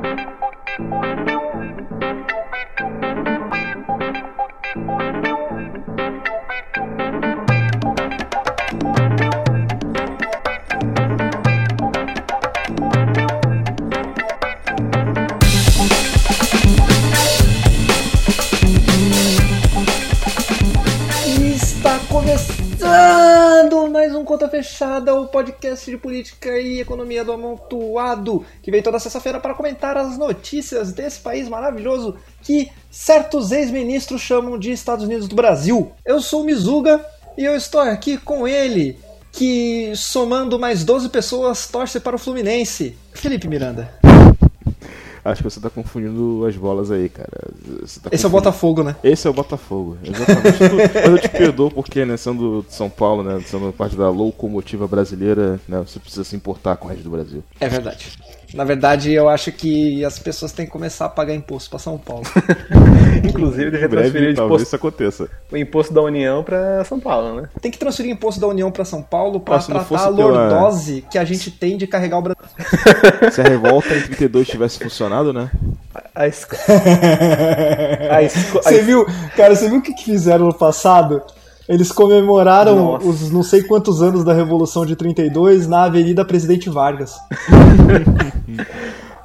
Está O podcast de política e economia do Amontoado, que vem toda sexta-feira para comentar as notícias desse país maravilhoso que certos ex-ministros chamam de Estados Unidos do Brasil. Eu sou o Mizuga e eu estou aqui com ele, que somando mais 12 pessoas torce para o Fluminense, Felipe Miranda. Acho que você tá confundindo as bolas aí, cara. Tá Esse é o Botafogo, né? Esse é o Botafogo, exatamente. Mas eu te perdoo porque, né, sendo de São Paulo, né, sendo parte da locomotiva brasileira, né, você precisa se importar com o resto do Brasil. É verdade. Na verdade, eu acho que as pessoas têm que começar a pagar imposto para São Paulo. Inclusive, deve breve, transferir o talvez imposto, isso aconteça. o imposto da União pra São Paulo, né? Tem que transferir imposto da União para São Paulo para Ah, tratar a fosse pela- lordose que a gente tem de carregar o Brasil. Se a revolta em 32 tivesse funcionado, né? A, esco... a, esco... a Você viu, cara, você viu o que fizeram no passado? Eles comemoraram Nossa. os não sei quantos anos da Revolução de 32 na Avenida Presidente Vargas.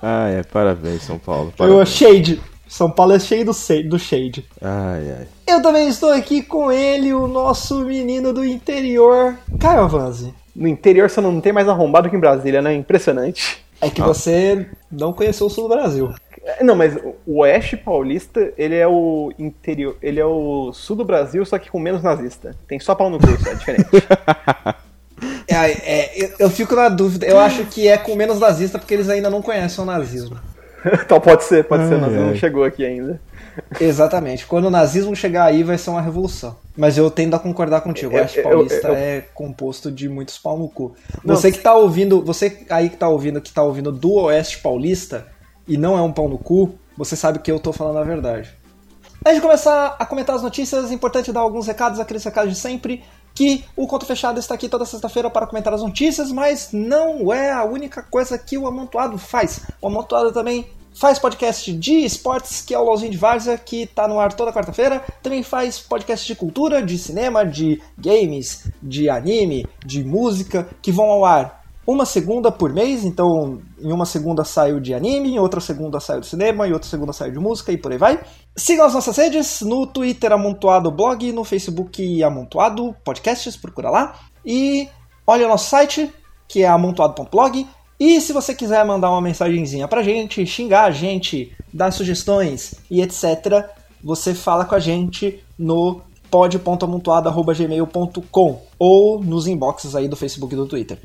Ah, é, parabéns, São Paulo. Eu, Parabéns. shade. São Paulo é cheio do, do shade. Ai, ai. Eu também estou aqui com ele, o nosso menino do interior, Caio Avanzi. No interior só não tem mais arrombado que em Brasília, né? Impressionante. É que você não conheceu o sul do Brasil. É, Não, mas o Oeste Paulista, ele é o interior, ele é o sul do Brasil, só que com menos nazista. Tem só pau no cu, só é diferente. É, é, eu, eu fico na dúvida. Eu acho que é com menos nazista porque eles ainda não conhecem o nazismo. então pode ser, pode ser, o nazismo não ai. chegou aqui ainda. Exatamente. Quando o nazismo chegar aí, vai ser uma revolução. Mas eu tendo a concordar contigo. O Eu- Oeste eu- Paulista eu- é composto de muitos pau no cu. Não, Você que tá ouvindo, você aí que tá ouvindo, que tá ouvindo do Oeste Paulista e não é um pau no cu, você sabe que eu tô falando a verdade. Antes de começar a comentar as notícias, é importante dar alguns recados, aqueles recados de sempre, que o Conto Fechado está aqui toda sexta-feira para comentar as notícias, mas não é a única coisa que o Amontoado faz. O Amontoado também faz podcast de esportes, que é o LOLzinho de Várzea, que está no ar toda quarta-feira. Também faz podcast de cultura, de cinema, de games, de anime, de música, que vão ao ar uma segunda por mês, então em uma segunda sai o de anime, em outra segunda sai o de cinema, em outra segunda sai o de música e por aí vai. Sigam as nossas redes, no Twitter Amontoado Blog, no Facebook Amontoado Podcasts, procura lá. E olha o nosso site, que é amontoado.blog. E se você quiser mandar uma mensagenzinha pra gente, xingar a gente, dar sugestões e etc., você fala com a gente no pod.amontoado.gmail.com ou nos inboxes aí do Facebook e do Twitter.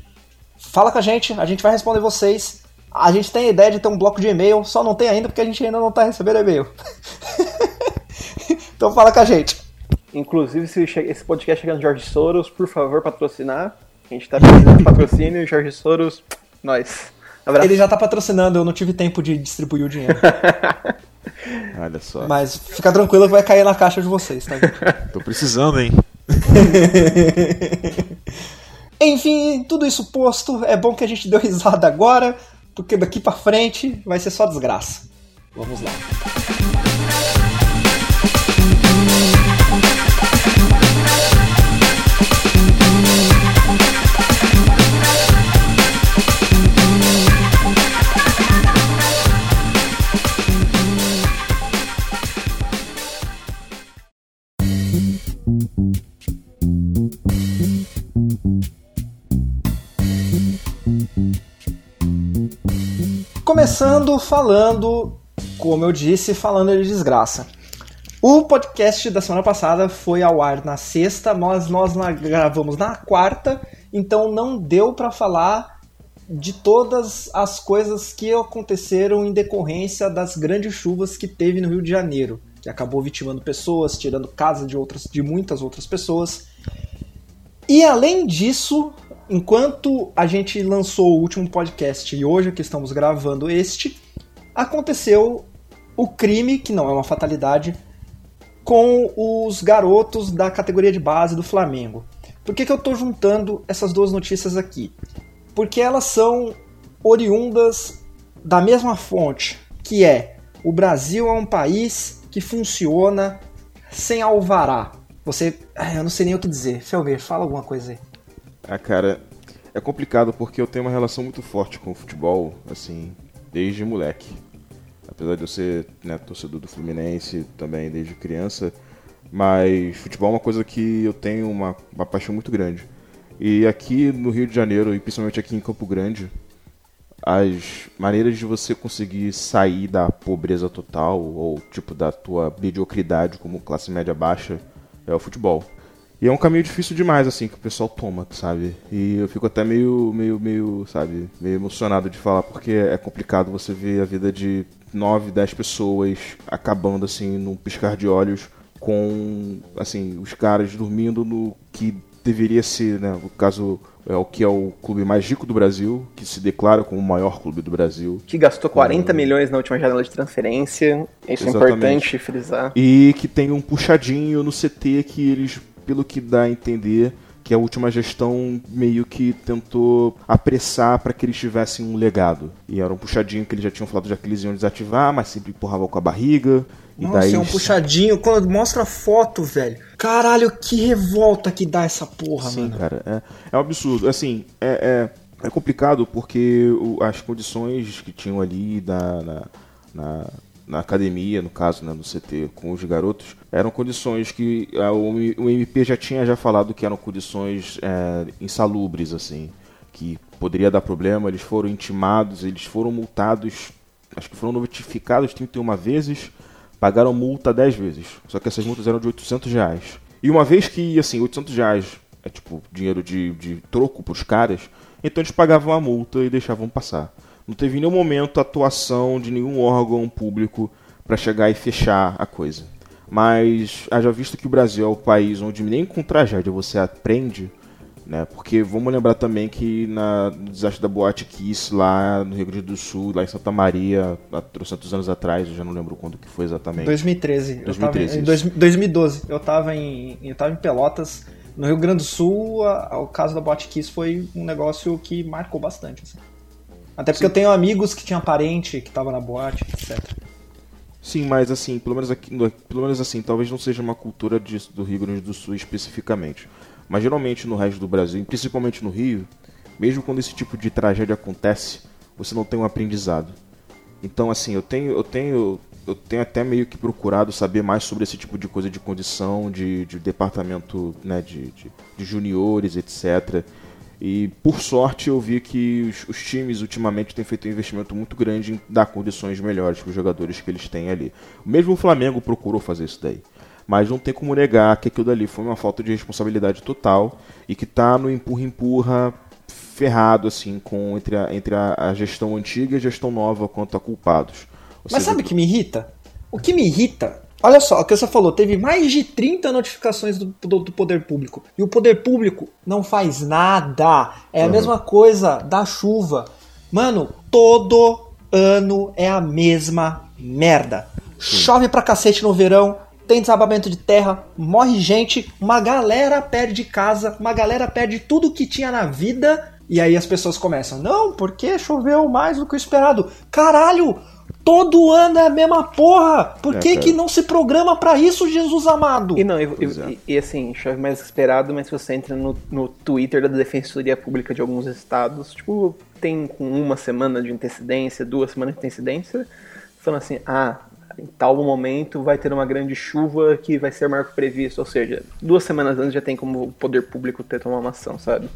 Fala com a gente, a gente vai responder vocês. A gente tem a ideia de ter um bloco de e-mail, só não tem ainda porque a gente ainda não tá recebendo e-mail. então fala com a gente. Inclusive, se esse podcast chegar no Jorge Soros, por favor, patrocinar. A gente tá precisando de patrocínio, Jorge Soros, nós. Abraço. Ele já tá patrocinando, eu não tive tempo de distribuir o dinheiro. Olha só. Mas fica tranquilo que vai cair na caixa de vocês, tá? Tô precisando, hein? Enfim, tudo isso posto, é bom que a gente deu risada agora, porque daqui pra frente vai ser só desgraça. Vamos lá. Começando falando, como eu disse, falando de desgraça. O podcast da semana passada foi ao ar na sexta, mas nós gravamos na quarta, então não deu para falar de todas as coisas que aconteceram em decorrência das grandes chuvas que teve no Rio de Janeiro, que acabou vitimando pessoas, tirando casa de outras, de muitas outras pessoas. E além disso, enquanto a gente lançou o último podcast e hoje que estamos gravando este, aconteceu o crime, que não é uma fatalidade, com os garotos da categoria de base do Flamengo. Por que, que eu estou juntando essas duas notícias aqui? Porque elas são oriundas da mesma fonte, que é o Brasil é um país que funciona sem alvará. Você. Eu não sei nem o que dizer. Felber, fala alguma coisa aí. Ah, cara, é complicado porque eu tenho uma relação muito forte com o futebol, assim, desde moleque. Apesar de eu ser né, torcedor do Fluminense também desde criança, mas futebol é uma coisa que eu tenho uma, uma paixão muito grande. E aqui no Rio de Janeiro, e principalmente aqui em Campo Grande, as maneiras de você conseguir sair da pobreza total ou tipo da tua mediocridade como classe média baixa é o futebol. E é um caminho difícil demais assim que o pessoal toma, sabe? E eu fico até meio meio meio, sabe, meio emocionado de falar porque é complicado você ver a vida de 9, 10 pessoas acabando assim num piscar de olhos com assim, os caras dormindo no que deveria ser, né, o caso é o que é o clube mais rico do Brasil, que se declara como o maior clube do Brasil. Que gastou 40 milhões na última janela de transferência. Isso é Exatamente. importante frisar. E que tem um puxadinho no CT que eles, pelo que dá a entender, que a última gestão meio que tentou apressar para que eles tivessem um legado. E era um puxadinho que eles já tinham falado já que eles iam desativar, mas sempre empurravam com a barriga. E Nossa, daí é um puxadinho. Quando mostra a foto, velho. Caralho, que revolta que dá essa porra, Sim, mano. cara, é, é um absurdo. Assim, é, é, é complicado porque o- as condições que tinham ali na, na, na, na academia, no caso, né, no CT, com os garotos, eram condições que ah, o, o MP já tinha já falado que eram condições é, insalubres, assim, que poderia dar problema. Eles foram intimados, eles foram multados, acho que foram notificados 31 vezes, pagaram multa 10 vezes. Só que essas multas eram de 800 reais. E uma vez que, assim, 800 reais é tipo dinheiro de, de troco pros caras, então eles pagavam a multa e deixavam passar. Não teve em nenhum momento atuação de nenhum órgão público para chegar e fechar a coisa. Mas haja visto que o Brasil é o país onde nem com tragédia você aprende, né? Porque vamos lembrar também que na, no desastre da Boate Kiss lá no Rio Grande do Sul, lá em Santa Maria, há trocentos anos atrás, eu já não lembro quando que foi exatamente. 2013. 2013, eu tava em, em dois- 2012. Eu tava em, eu tava em Pelotas. No Rio Grande do Sul, a- o caso da Boate Kiss foi um negócio que marcou bastante. assim. Até porque eu tenho amigos que tinham parente que tava na boate, etc. Sim, mas assim, pelo menos aqui, pelo menos assim, talvez não seja uma cultura de- do Rio Grande do Sul especificamente. Mas geralmente no resto do Brasil, principalmente no Rio, mesmo quando esse tipo de tragédia acontece, você não tem um aprendizado. Então assim, eu tenho, eu tenho, eu tenho até meio que procurado saber mais sobre esse tipo de coisa de condição, de, de departamento, né, de, de, de juniores, etc. E por sorte eu vi que os, os times ultimamente têm feito um investimento muito grande em dar condições melhores para os jogadores que eles têm ali. Mesmo o Flamengo procurou fazer isso daí. Mas não tem como negar que aquilo dali foi uma falta de responsabilidade total e que tá no empurra-empurra ferrado assim com entre, a, entre a, a gestão antiga e a gestão nova quanto a culpados. Ou Mas seja, sabe o que me irrita? O que me irrita, olha só, o que você falou, teve mais de 30 notificações do, do- do poder público. E o poder público não faz nada. É a Uhum. mesma coisa da chuva. Mano, todo ano é a mesma merda. Chove pra cacete no verão, tem desabamento de terra, morre gente, uma galera perde casa, uma galera perde tudo que tinha na vida. E aí as pessoas começam, não, porque choveu mais do que o esperado. Caralho, todo ano é a mesma porra. Por É, que, cara. que não se programa pra isso, Jesus amado? E não, e, Pois e- é. e, assim, chove mais esperado, mas se você entra no, no Twitter da Defensoria Pública de alguns estados, tipo, tem com uma semana de antecedência, duas semanas de antecedência, falando assim, ah, em tal momento vai ter uma grande chuva que vai ser maior que previsto, ou seja, duas semanas antes já tem como o poder público ter tomado uma ação, sabe?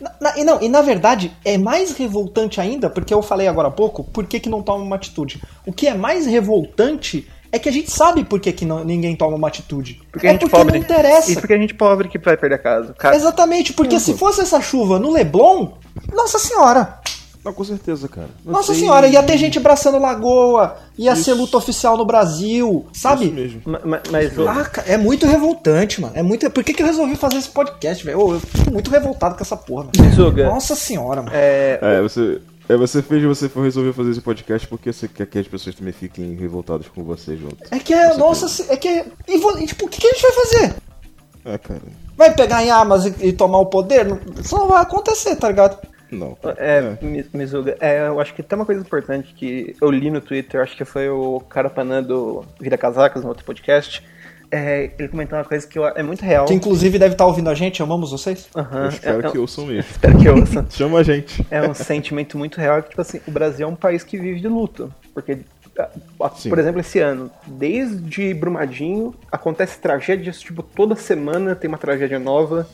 Na- na- e, não, e na verdade é mais revoltante ainda, porque eu falei agora há pouco, por que, que não toma uma atitude. O que é mais revoltante é que a gente sabe por que, que não- ninguém toma uma atitude. Porque é a gente porque pobre. não interessa. E porque a gente pobre que vai perder a casa. Ca- Exatamente, porque se fosse essa chuva no Leblon, nossa senhora, Não, com certeza, cara. Não nossa tem- senhora, ia ter gente abraçando lagoa, ia Isso. ser luta oficial no Brasil, Isso sabe? mesmo. Ma- ma- Mas, o- Ah, ca- é muito revoltante, mano. É muito. Por que, que eu resolvi fazer esse podcast, velho? Eu fico muito revoltado com essa porra, mano. Nossa senhora, mano. é, É, você, é, você fez, você foi resolver fazer esse podcast porque você quer que as pessoas também fiquem revoltadas com você junto. É que é. Nossa, é que é. E, tipo, o que, que a gente vai fazer? É, cara. Vai pegar em armas e, e tomar o poder? Não- Isso não vai acontecer, tá ligado? Não. É, Mi- Mizuga, é, eu acho que tem uma coisa importante que eu li no Twitter, acho que foi o Carapanã do Vira Casacas, no outro podcast. É, ele comentou uma coisa que eu- é muito real. Que inclusive deve estar ouvindo a gente, amamos vocês. Aham, Eu espero é, que é, ouçam mesmo. espero que ouça. Chama a gente. É um sentimento muito real que, tipo assim, o Brasil é um país que vive de luto. Porque, Sim. por exemplo, esse ano, desde Brumadinho, acontece tragédias, tipo, toda semana tem uma tragédia nova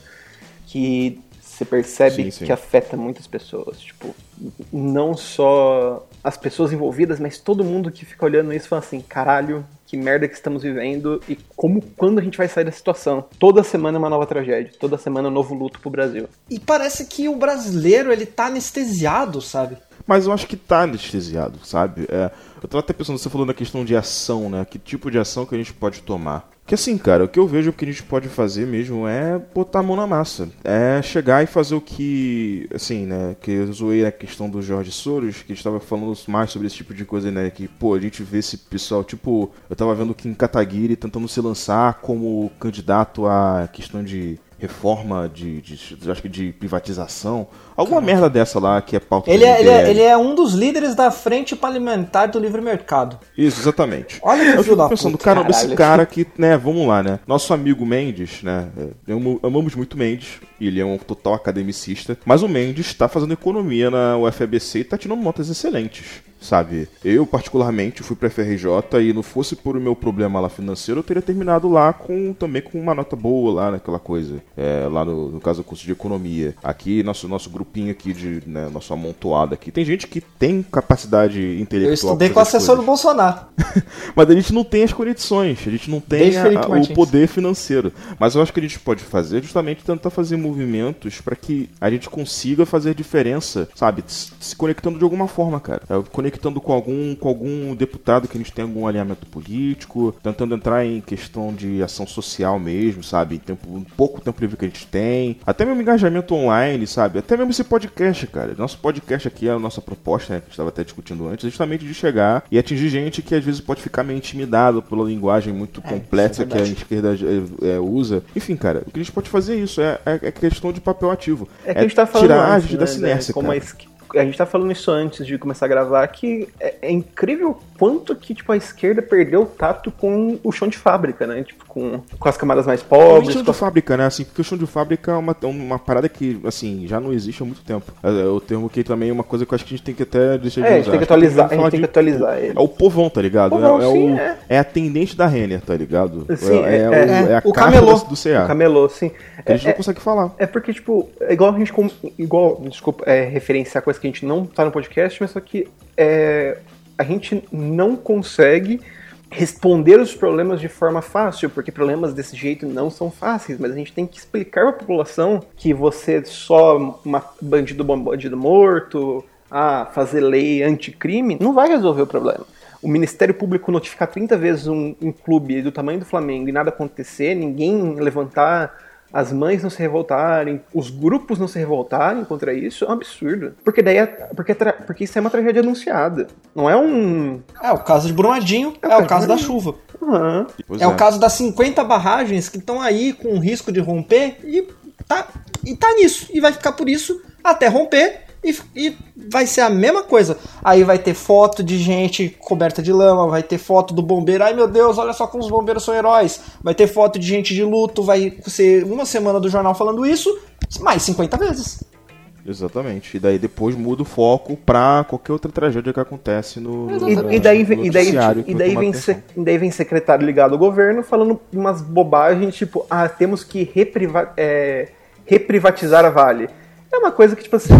que você percebe Sim, sim. que afeta muitas pessoas. Tipo, não só as pessoas envolvidas, mas todo mundo que fica olhando isso e fala assim, caralho, que merda que estamos vivendo e como, quando a gente vai sair da situação. Toda semana é uma nova tragédia, toda semana é um novo luto pro Brasil. E parece que o brasileiro, ele tá anestesiado, sabe? Mas eu acho que tá anestesiado, sabe? É, eu tava até pensando, você falou na questão de ação, né? Que tipo de ação que a gente pode tomar? Que assim, cara, o que eu vejo que a gente pode fazer mesmo é botar a mão na massa. É chegar e fazer o que, assim, né? Que eu zoei a questão do Jorge Soros, que a gente tava falando mais sobre esse tipo de coisa, né? Que, pô, a gente vê esse pessoal, tipo, eu tava vendo que em Kataguiri tentando se lançar como candidato à questão de reforma de, de, de- acho que de privatização. Alguma merda dessa lá que é pauta Ele é, ele, é, ele é um dos líderes da frente parlamentar do livre mercado. Isso, exatamente. Olha que eu filho da pensando, puta, caramba, esse caralho. cara aqui, né, vamos lá, né? Nosso amigo Mendes, né? é, amo- amamos muito Mendes, ele é um total academicista, mas o Mendes tá fazendo economia na UFABC e tá tirando notas excelentes. Sabe, eu particularmente fui pra FRJ e não fosse por o meu problema lá financeiro, eu teria terminado lá com também com uma nota boa lá naquela coisa. É, lá no, no caso do curso de economia. Aqui, nosso, nosso grupinho aqui de, né, nosso amontoado aqui. Tem gente que tem capacidade intelectual. Eu estudei com o fazer as assessor do. Bolsonaro. Mas a gente não tem as condições, a gente não tem a- a- o poder financeiro. Mas eu acho que a gente pode fazer justamente tentar fazer movimentos para que a gente consiga fazer diferença, sabe? Se se conectando de alguma forma, cara. É, Conectando com algum, com algum deputado que a gente tem algum alinhamento político, tentando entrar em questão de ação social mesmo, sabe? Em tempo, um pouco tempo livre que a gente tem. Até mesmo engajamento online, sabe? Até mesmo esse podcast, cara. Nosso podcast aqui é a nossa proposta, né? Que a gente estava até discutindo antes, é justamente de chegar e atingir gente que às vezes pode ficar meio intimidado pela linguagem muito complexa isso é que a esquerda é, é, usa. Enfim, cara, o que a gente pode fazer é isso, é, é, é questão de papel ativo. É que a gente tá falando tirar a antes, gente né, da sinércia, como cara. a, a gente tá falando isso antes de começar a gravar, que é, é incrível o quanto que tipo, a esquerda perdeu o tato com o chão de fábrica, né? Tipo, com, com as camadas mais O pobres. chão com de as- fábrica, né? Assim, porque o chão de fábrica é uma, é uma parada que, assim, já não existe há muito tempo. É, é o termo que também é uma coisa que eu acho que a gente tem que até deixar de É, a usar. gente tem que atualizar, a gente tem que atualizar ele. É o povão, tá ligado? Povão, é, é sim, o, é. é a atendente da Renner, tá ligado? Sim, é, é- o- é- é a o camelô. do, CA. O camelô, sim. a gente É- não consegue falar. É porque, tipo, é igual a gente. com- Igual, desculpa, é, referenciar que a gente não tá no podcast, mas só que é, a gente não consegue responder os problemas de forma fácil, porque problemas desse jeito não são fáceis, mas a gente tem que explicar pra população que você só uma bandido bom, bandido morto, ah, fazer lei anticrime, não vai resolver o problema. O Ministério Público notificar 30 vezes um, um clube do tamanho do Flamengo e nada acontecer, ninguém levantar as mães não se revoltarem, os grupos não se revoltarem contra isso, é um absurdo. Porque daí é, porque, é porque isso é uma tragédia anunciada. Não é um. É o caso de Brumadinho, é, caso o caso da chuva. Aham. Pois É, o caso das 50 barragens que estão aí com risco de romper e tá, e tá nisso. E vai ficar por isso até romper e, e vai ser a mesma coisa. Aí vai ter foto de gente coberta de lama, vai ter foto do bombeiro. Ai meu Deus, olha só como os bombeiros são heróis. Vai ter foto de gente de luto, vai ser uma semana do jornal falando isso, mais 50 vezes. Exatamente. E daí depois muda o foco pra qualquer outra tragédia que acontece no, no, E, e daí, no e, daí, e, daí vem se- e daí vem secretário ligado ao governo falando umas bobagens, tipo, ah, temos que repriva- é, reprivatizar a Vale. É uma coisa que, tipo assim,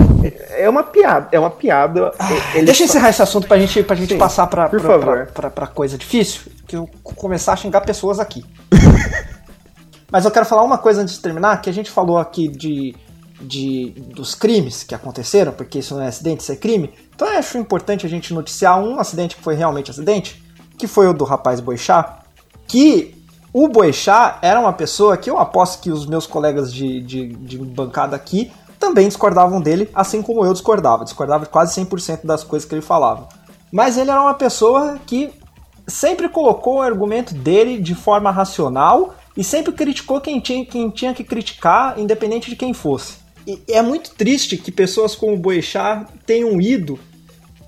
é uma piada. É uma piada. Ele Deixa eu encerrar esse assunto pra gente, pra gente Sim, passar pra, por pra, pra, pra- pra coisa difícil, que eu começar a xingar pessoas aqui. Mas eu quero falar uma coisa antes de terminar, que a gente falou aqui de, de dos crimes que aconteceram, porque isso não é acidente, isso é crime. Então eu acho importante a gente noticiar um acidente que foi realmente acidente, que foi o do rapaz Boixá, que o Boixá era uma pessoa que eu aposto que os meus colegas de, de, de bancada aqui também discordavam dele, assim como eu discordava. Discordava de quase 100% das coisas que ele falava. Mas ele era uma pessoa que sempre colocou o argumento dele de forma racional e sempre criticou quem tinha, quem tinha que criticar, independente de quem fosse. e é muito triste que pessoas como o Boechat tenham ido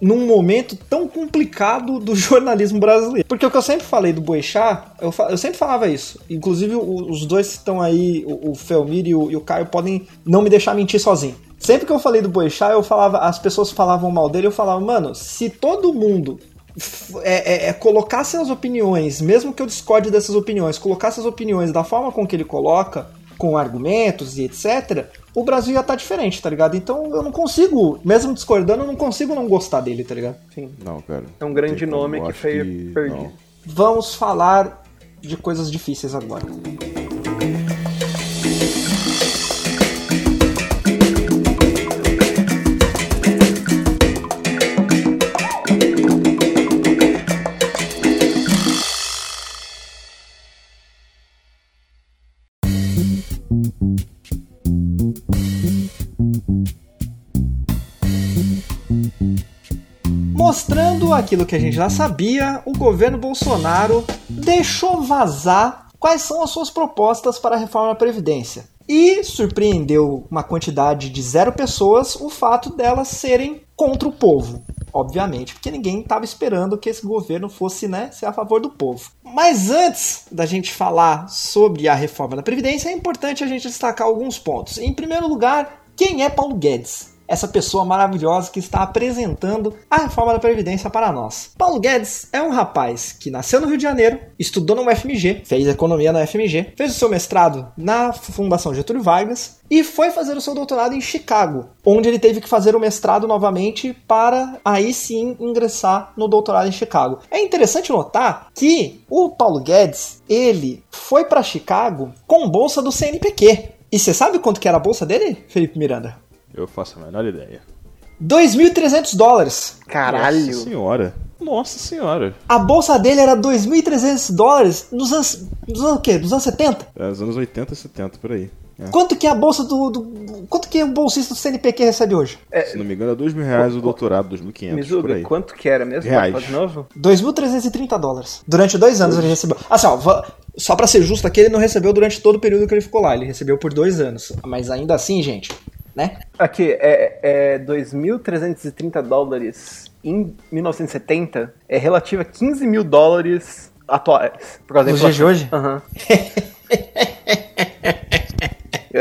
num momento tão complicado do jornalismo brasileiro. Porque o que eu sempre falei do Boechat, eu, eu sempre falava isso. Inclusive, os dois que estão aí, o, o Felmir e o, e o Caio, podem não me deixar mentir sozinho. Sempre que eu falei do Boechat, eu falava, as pessoas falavam mal dele, eu falava, mano, se todo mundo é, é, é, colocasse as opiniões, mesmo que eu discorde dessas opiniões, colocasse as opiniões da forma com que ele coloca, com argumentos e etc., o Brasil estar tá diferente, tá ligado? Então eu não consigo, mesmo discordando, eu não consigo não gostar dele, tá ligado? Sim. Não, cara. É um grande nome que foi que... perdido. Vamos falar de coisas difíceis agora. Aquilo que a gente já sabia, o governo Bolsonaro deixou vazar quais são as suas propostas para a reforma da Previdência. E surpreendeu uma quantidade de zero pessoas o fato delas serem contra o povo. Obviamente, porque ninguém estava esperando que esse governo fosse né, ser a favor do povo. Mas antes da gente falar sobre a reforma da Previdência, é importante a gente destacar alguns pontos. Em primeiro lugar, quem é Paulo Guedes? Essa pessoa maravilhosa que está apresentando a reforma da Previdência para nós. Paulo Guedes é um rapaz que nasceu no Rio de Janeiro, estudou no UFMG, fez economia na UFMG, fez o seu mestrado na Fundação Getúlio Vargas e foi fazer o seu doutorado em Chicago, onde ele teve que fazer o mestrado novamente para aí sim ingressar no doutorado em Chicago. É interessante notar que o Paulo Guedes, ele foi para Chicago com bolsa do CNPq. E você sabe quanto que era a bolsa dele, Felipe Miranda? Eu faço a menor ideia. 2.300 dólares. Caralho. Nossa senhora. Nossa senhora. A bolsa dele era 2.300 dólares nos anos, nos anos o quê? Nos anos 70? É, nos anos 80 e 70, por aí. É. Quanto que é a bolsa do, do, Quanto que o bolsista do CNPq recebe hoje? É, Se não me engano, é 2 mil reais o doutorado, 2.500. Mizuga, por aí. quanto que era mesmo? Reais. de novo? 2.330 dólares. Durante dois anos ele recebeu. Assim, ó, só pra ser justo aqui, ele não recebeu durante todo o período que ele ficou lá. Ele recebeu por dois anos. Mas ainda assim, gente, né? Aqui, é, é 2.330 dólares em 1970 é relativo a 15 mil dólares atuais. Por causa Nos dias de hoje? Aham. Uhum.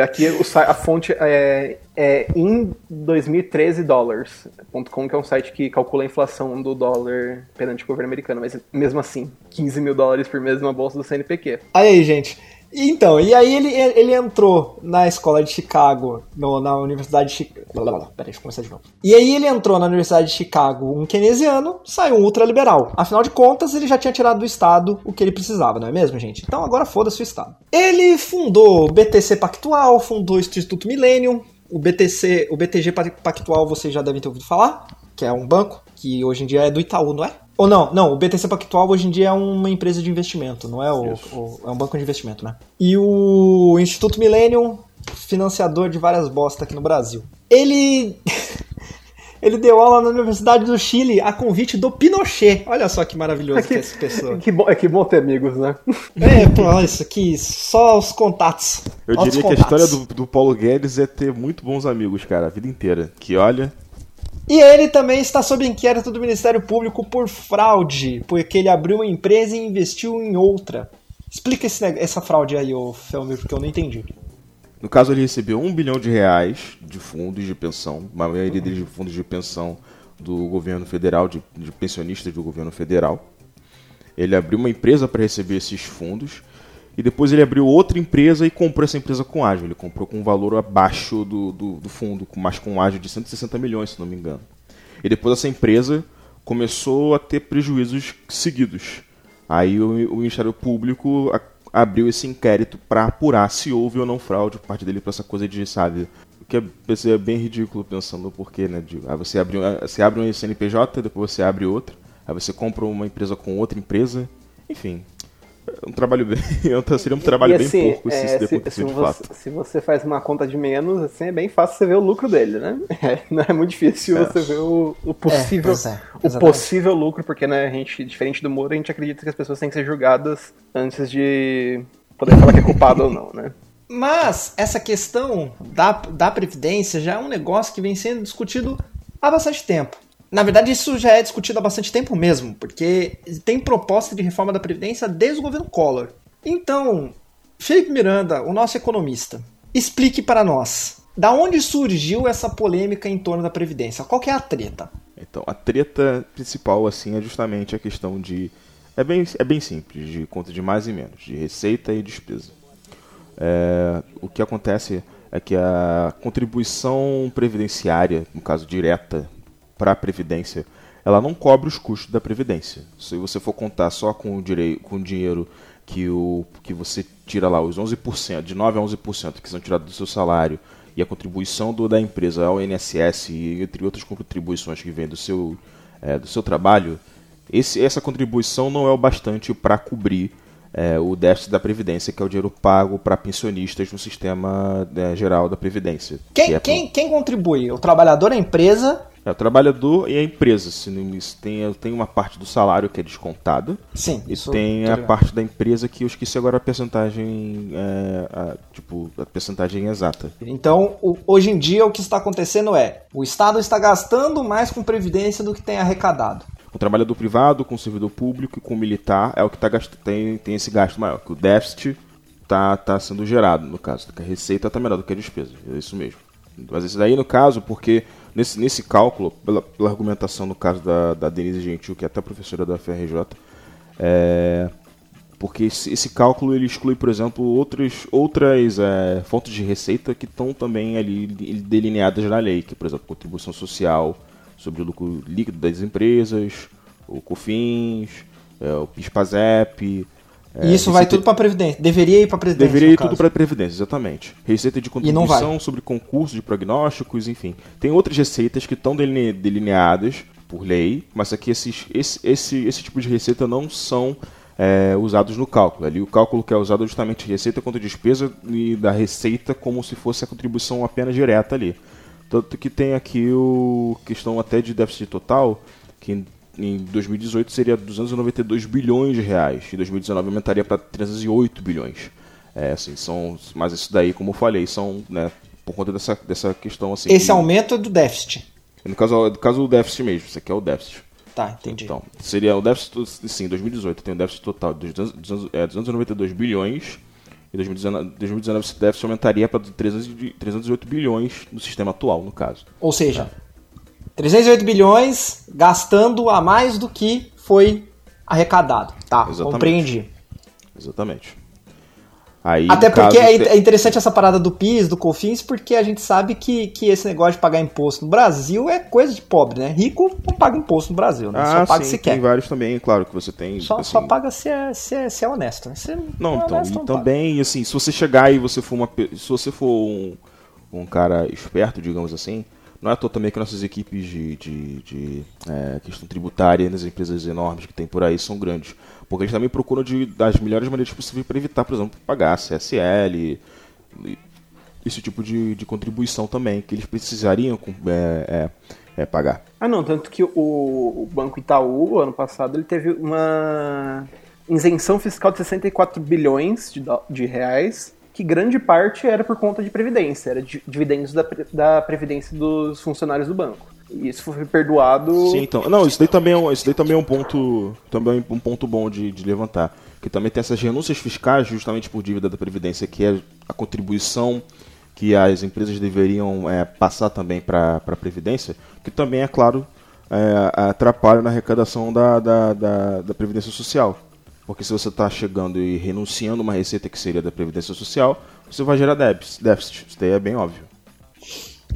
Aqui a fonte é, é em 2013 dólares.com, que é um site que calcula a inflação do dólar perante o governo americano, mas mesmo assim, 15 mil dólares por mês numa bolsa do CNPq. Aí, gente, então, e aí ele, ele entrou na escola de Chicago, no, na Universidade de Chicago. Peraí, deixa eu começar de novo. E aí ele entrou na Universidade de Chicago, um keynesiano, saiu um ultraliberal. Afinal de contas, ele já tinha tirado do Estado o que ele precisava, não é mesmo, gente? Então agora foda-se o Estado. Ele fundou o BTC Pactual, fundou o Instituto Millennium, o BTC, o BTG Pactual vocês já devem ter ouvido falar, que é um banco que hoje em dia é do Itaú, não é? Ou não, não, o BTC Pactual hoje em dia é uma empresa de investimento, não é o, o, é um banco de investimento, né? E o Instituto Millennium, financiador de várias bostas aqui no Brasil. Ele ele deu aula na Universidade do Chile a convite do Pinochet. Olha só que maravilhoso é que, que é essa pessoa. Que bom, é que bom ter amigos, né? É, pô, isso aqui, só os contatos. Eu diria que a história do, do Paulo Guedes é ter muito bons amigos, cara, a vida inteira. Que olha, e ele também está sob inquérito do Ministério Público por fraude, porque ele abriu uma empresa e investiu em outra. Explica esse, essa fraude aí, ô Felmir, porque eu não entendi. No caso, ele recebeu um bilhão de reais de fundos de pensão, a maioria deles de fundos de pensão do governo federal, de, de pensionistas do governo federal. Ele abriu uma empresa para receber esses fundos e depois ele abriu outra empresa e comprou essa empresa com ágio. Ele comprou com um valor abaixo do, do, do fundo, mas com ágio de 160 milhões, se não me engano. E depois essa empresa começou a ter prejuízos seguidos. Aí o, o Ministério Público a, abriu esse inquérito para apurar se houve ou não fraude por parte dele para essa coisa de, sabe, o que é, é bem ridículo pensando porque, né, de, aí você abre, você abre um CNPJ, depois você abre outro, aí você compra uma empresa com outra empresa, enfim, um trabalho bem. seria um trabalho e, assim, bem pouco se é, isso se, se, de você, fato. Se você faz uma conta de menos, assim, é bem fácil você ver o lucro dele, né? É, não é muito difícil é. você ver o, o possível, é, o possível lucro, porque né, a gente, diferente do Moro, a gente acredita que as pessoas têm que ser julgadas antes de poder falar que é culpado ou não, né? Mas essa questão da, da Previdência já é um negócio que vem sendo discutido há bastante tempo. Na verdade, isso já é discutido há bastante tempo mesmo, porque tem proposta de reforma da Previdência desde o governo Collor. Então, Felipe Miranda, o nosso economista, explique para nós, da onde surgiu essa polêmica em torno da Previdência? Qual é a treta? Então, a treta principal, assim, é justamente a questão de... É bem, é bem simples, de conta de mais e menos, de receita e despesa. É, o que acontece é que a contribuição previdenciária, no caso direta para a Previdência, ela não cobre os custos da Previdência. Se você for contar só com o, direi com o dinheiro que, o, que você tira lá, os 11%, de 9% a 11% que são tirados do seu salário, e a contribuição do, da empresa ao INSS, e entre outras contribuições que vêm do seu, é, do seu trabalho, esse, essa contribuição não é o bastante para cobrir é, o déficit da Previdência, que é o dinheiro pago para pensionistas no sistema é, geral da Previdência. Quem, que é quem, quem contribui? O trabalhador, a empresa é o trabalhador e a empresa. Se tem, tem uma parte do salário que é descontada. Sim. E tem a parte da empresa que eu esqueci agora a percentagem. É, a, tipo, a percentagem exata. Então, o, hoje em dia o que está acontecendo é o Estado está gastando mais com Previdência do que tem arrecadado. O trabalhador privado, com o servidor público e com o militar é o que tá gast... tem, tem esse gasto maior, que o déficit está tá sendo gerado, no caso. Que a receita está menor do que a despesa. É isso mesmo. Mas isso daí, no caso, porque nesse, nesse cálculo, pela, pela argumentação no caso da, da Denise Gentil, que é até professora da FRJ, é, porque esse, esse, cálculo ele exclui, por exemplo, outras, outras é, fontes de receita que estão também ali delineadas na lei, que por exemplo, contribuição social sobre o lucro líquido das empresas, o COFINS, é, o PIS-PASEP, é, isso vai tudo para Previdência. Deveria ir para Previdência. Deveria ir tudo para Previdência, exatamente. Receita de contribuição sobre concurso de prognósticos, enfim. Tem outras receitas que estão delineadas por lei, mas aqui esses, esse, esse, esse tipo de receita não são é, usados no cálculo. Ali o cálculo que é usado é justamente receita contra despesa e da receita como se fosse a contribuição apenas direta ali. Tanto que tem aqui o questão até de déficit total, que em 2018 seria 292 bilhões de reais. Em 2019 aumentaria para 308 bilhões. É, assim, são, mas isso daí, como eu falei, são, né, por conta dessa, dessa questão assim. Esse aumento é do déficit. No caso, no caso do déficit mesmo, isso aqui é o déficit. Tá, entendi. Então, seria o déficit, sim, em 2018 tem um déficit total de 200, 200, é, 292 bilhões. Em 2019, 2019 esse déficit aumentaria para 308 bilhões no sistema atual, no caso. Ou seja, tá. 308 bilhões gastando a mais do que foi arrecadado. Tá, Exatamente. compreendi. Exatamente. Aí, Até porque é, é interessante essa parada do PIS, do COFINS, porque a gente sabe que, que esse negócio de pagar imposto no Brasil é coisa de pobre, né? Rico não paga imposto no Brasil, né? Ah, só paga sim, se quer. Tem vários também, claro que você tem. Só, assim... só paga se é, se é, se é honesto, né? Se não, não é então, honesto, e também, paga. assim, se você chegar e você for uma. Se você for um, um cara esperto, digamos assim, não é à toa também que nossas equipes de, de, de é, questão tributária nas empresas enormes que tem por aí são grandes. Porque eles também procuram de, das melhores maneiras possíveis para evitar, por exemplo, pagar CSL, esse tipo de, de contribuição também, que eles precisariam é, é, é, pagar. Ah, não, tanto que o, o Banco Itaú, ano passado, ele teve uma isenção fiscal de 64 bilhões de, de reais que grande parte era por conta de previdência, era dividendos da, da previdência dos funcionários do banco. E isso foi perdoado. Sim, então. Não, isso daí também é um, isso daí também é um ponto, também um ponto bom de, de levantar. Que também tem essas renúncias fiscais justamente por dívida da Previdência, que é a contribuição que as empresas deveriam é, passar também para a Previdência, que também, é claro, é, atrapalha na arrecadação da, da, da, da Previdência Social. Porque se você está chegando e renunciando uma receita que seria da Previdência Social, você vai gerar déficit. Isso daí é bem óbvio.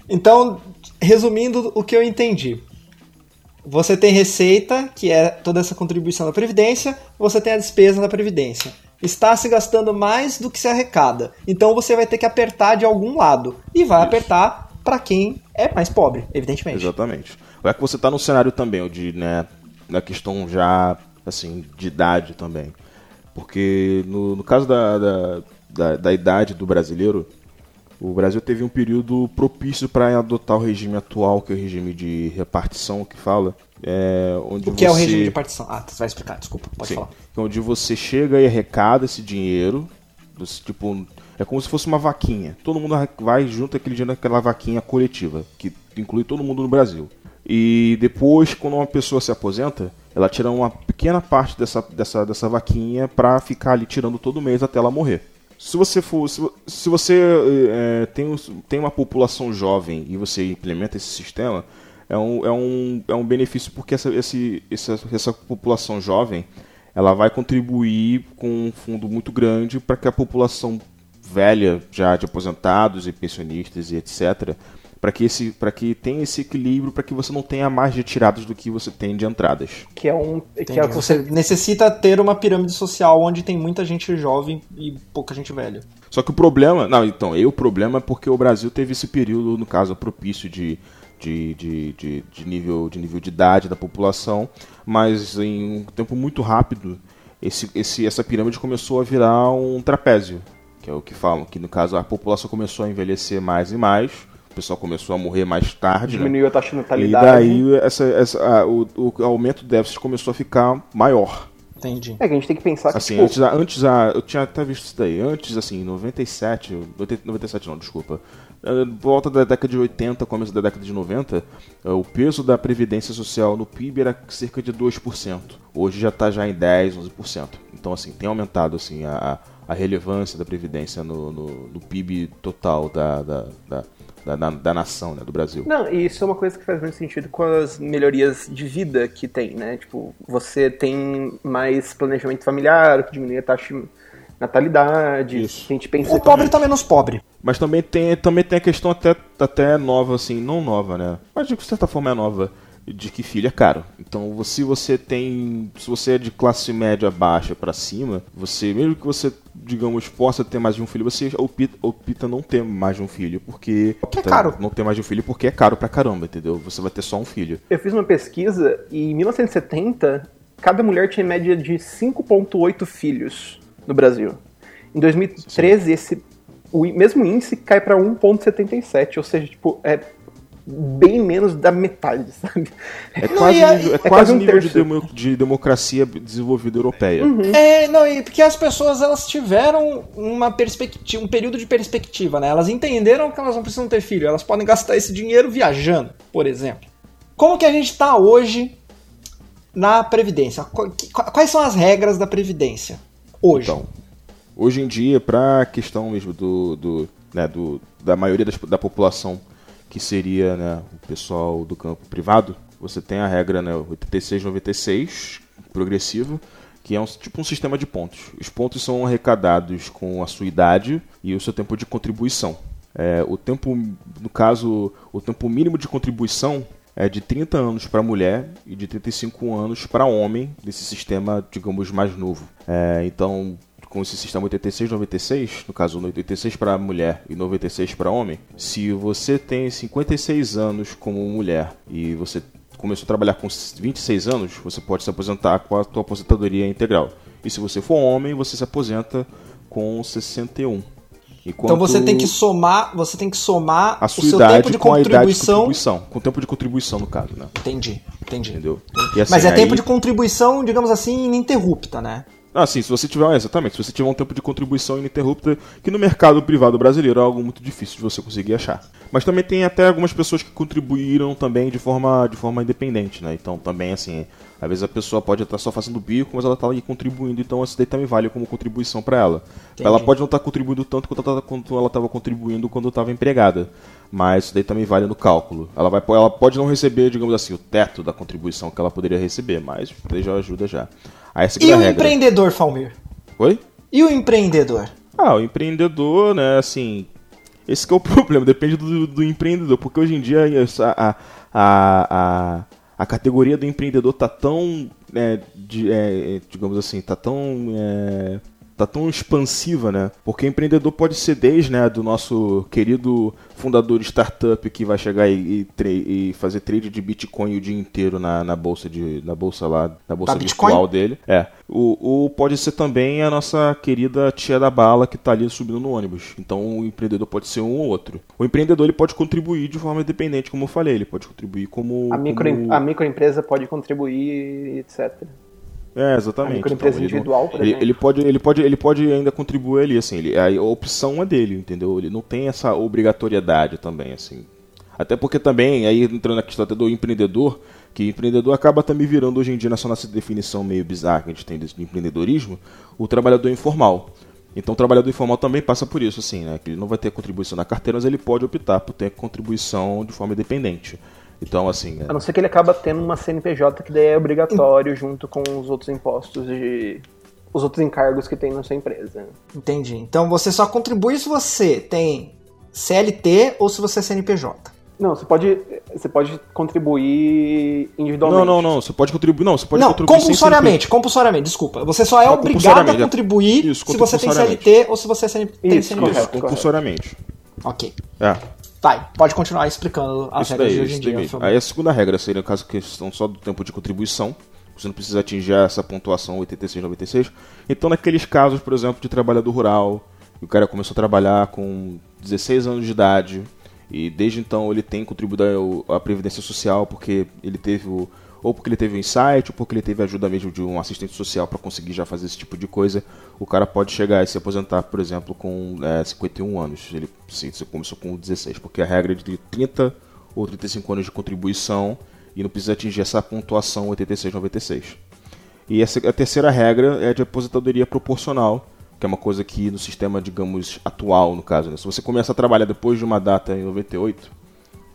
Então, resumindo o que eu entendi. Você tem receita, que é toda essa contribuição da Previdência, você tem a despesa da Previdência. Está se gastando mais do que se arrecada. Então você vai ter que apertar de algum lado. E vai Isso. apertar para quem é mais pobre, evidentemente. Exatamente. É que você está num cenário também onde, né, na questão já assim, de idade também. Porque no, no caso da, da, da, da idade do brasileiro, o Brasil teve um período propício para adotar o regime atual, que é o regime de repartição que fala. É, onde o que você... é o regime de repartição? Ah, você vai explicar, desculpa, pode Sim. falar. É onde você chega e arrecada esse dinheiro, tipo, É como se fosse uma vaquinha. Todo mundo vai junto aquele dia naquela vaquinha coletiva, que inclui todo mundo no Brasil. E depois, quando uma pessoa se aposenta, ela tira uma pequena parte dessa, dessa, dessa vaquinha para ficar ali tirando todo mês até ela morrer. Se você for, se, se você é, tem, tem uma população jovem e você implementa esse sistema, é um, é um, é um benefício porque essa, esse, essa, essa população jovem ela vai contribuir com um fundo muito grande para que a população velha, já de aposentados e pensionistas e etc., para que esse para que tenha esse equilíbrio para que você não tenha mais retiradas do que você tem de entradas. Que é um que é você necessita ter uma pirâmide social onde tem muita gente jovem e pouca gente velha. Só que o problema não então aí o problema é porque o Brasil teve esse período no caso propício de de, de, de, de nível de nível de idade da população mas em um tempo muito rápido esse, esse essa pirâmide começou a virar um trapézio que é o que falam que no caso a população começou a envelhecer mais e mais o pessoal começou a morrer mais tarde. Né? Diminuiu né? a taxa de natalidade. E daí essa, essa, a, o, o, aumento do déficit começou a ficar maior. Entendi. É que a gente tem que pensar que, assim, tipo... antes, antes a, eu tinha até visto isso daí, antes, assim, em 97, 97 não, desculpa, eh, volta da década de 80, começo da década de 90, eh, o peso da previdência social no PIB era cerca de 2%. Hoje já está já em 10, 11%. Então, assim, tem aumentado, assim, a, a relevância da previdência no, no, no PIB total da, da, da da, da, da, nação, né, do Brasil. Não, e isso é uma coisa que faz muito sentido com as melhorias de vida que tem, né? Tipo, você tem mais planejamento familiar, que diminui a taxa de natalidade, isso. a gente pensa... O pobre tá menos pobre. Mas também tem, também tem a questão até, até nova, assim, não nova, né? Mas de certa forma é nova de que filho é caro. Então, se você tem, se você é de classe média baixa para cima, você mesmo que você, digamos, possa ter mais de um filho, você opta, opta não ter mais de um filho, porque é caro. Não ter mais de um filho porque é caro pra caramba, entendeu? Você vai ter só um filho. Eu fiz uma pesquisa e em 1970 cada mulher tinha média de 5.8 filhos no Brasil. Em 2013 Sim. esse o mesmo índice cai para 1.77, ou seja, tipo, é bem menos da metade, sabe? É quase, é, nível, é, é quase um nível de, demo, de, democracia desenvolvida europeia. Uhum. É, não, e porque as pessoas elas tiveram uma perspectiva, um período de perspectiva, né? Elas entenderam que elas não precisam ter filho, elas podem gastar esse dinheiro viajando, por exemplo. Como que a gente está hoje na Previdência? Quais são as regras da Previdência hoje? Então, hoje em dia, para a questão mesmo do, do, né, do da maioria das, da população que seria né, o pessoal do campo privado, você tem a regra né, 86-96, progressivo, que é um, tipo um sistema de pontos. Os pontos são arrecadados com a sua idade e o seu tempo de contribuição. É, o tempo, no caso, o tempo mínimo de contribuição é de 30 anos para mulher e de 35 anos para homem, desse sistema, digamos, mais novo. É, então, com esse sistema 86-96, no caso 86 para mulher e 96 para homem, se você tem 56 anos como mulher e você começou a trabalhar com 26 anos, você pode se aposentar com a sua aposentadoria integral. E se você for homem, você se aposenta com 61. Enquanto então você tem que somar, você tem que somar a sua o seu tempo de contribuição. de contribuição. Com o tempo de contribuição, no caso, né? Entendi, entendi. Entendeu? Assim, Mas é aí... tempo de contribuição, digamos assim, ininterrupta, né? Ah, sim, se você tiver, exatamente, se você tiver um tempo de contribuição ininterrupta, que no mercado privado brasileiro é algo muito difícil de você conseguir achar. Mas também tem até algumas pessoas que contribuíram também de forma, de forma independente, né? Então também, assim, às vezes a pessoa pode estar só fazendo bico, mas ela está ali contribuindo, então isso daí também vale como contribuição para ela. Entendi. Ela pode não estar contribuindo tanto quanto ela estava contribuindo quando estava empregada, mas isso daí também vale no cálculo. Ela, vai, ela pode não receber, digamos assim, o teto da contribuição que ela poderia receber, mas já ajuda já. Aí e o regra. empreendedor, Falmir? Oi? E o empreendedor? Ah, o empreendedor, né, assim. Esse é o problema, depende do, do empreendedor, porque hoje em dia a, a, a, a, categoria do empreendedor tá tão, é, de, é, digamos assim, tá tão é, tá tão expansiva, né? Porque empreendedor pode ser desde, né, do nosso querido fundador de startup que vai chegar e, e, e, fazer trade de Bitcoin o dia inteiro na, na bolsa de na bolsa lá, na bolsa da virtual Bitcoin? dele. É. O, o pode ser também a nossa querida tia da bala que está ali subindo no ônibus. Então o empreendedor pode ser um ou outro. O empreendedor ele pode contribuir de forma independente, como eu falei, ele pode contribuir como a, micro, como... a microempresa pode contribuir, etc. É, exatamente. A microempresa Então, ele não- individual, ele, ele pode, ele pode, ele pode ainda contribuir ali, assim, ele, a opção é dele, entendeu? Ele não tem essa obrigatoriedade também, assim. Até porque também, aí entrando na questão até do empreendedor, que empreendedor acaba também virando hoje em dia, nessa nossa definição meio bizarra que a gente tem de empreendedorismo, o trabalhador informal. Então o trabalhador informal também passa por isso, assim, né? Que ele não vai ter contribuição na carteira, mas ele pode optar por ter contribuição de forma independente. Então, assim, é- A não ser que ele acaba tendo uma CNPJ que daí é obrigatório junto com os outros impostos de. os outros encargos que tem na sua empresa. Entendi. Então você só contribui se você tem CLT ou se você é CNPJ. Não, você pode. Você pode contribuir individualmente. Não, não, não. Você pode contribuir. Não, você pode não, contribuir sem compulsoriamente, compulsoriamente, desculpa. Você só é Não, obrigado a é. contribuir Isso, se você tem. CLT ou se você é CN- tem Isso, CNPJ. Isso, Correto, compulsoriamente. Ok. É. Vai, pode continuar explicando as Isso regras daí, de hoje em dia. Aí a segunda regra seria, no caso, questão só do tempo de contribuição. Você não precisa atingir essa pontuação 86, 96. Então, naqueles casos, por exemplo, de trabalhador rural, o cara começou a trabalhar com 16 anos de idade, e desde então ele tem contribuído à Previdência Social porque ele teve o. Ou porque ele teve um insight, ou porque ele teve ajuda mesmo de um assistente social para conseguir já fazer esse tipo de coisa. O cara pode chegar e se aposentar, por exemplo, com é, 51 anos. Ele sim, você começou com 16, porque a regra é de 30 ou 35 anos de contribuição e não precisa atingir essa pontuação 86-96. E essa, a terceira regra é de aposentadoria proporcional, que é uma coisa que no sistema, digamos, atual, no caso, né? se você começa a trabalhar depois de uma data em 98,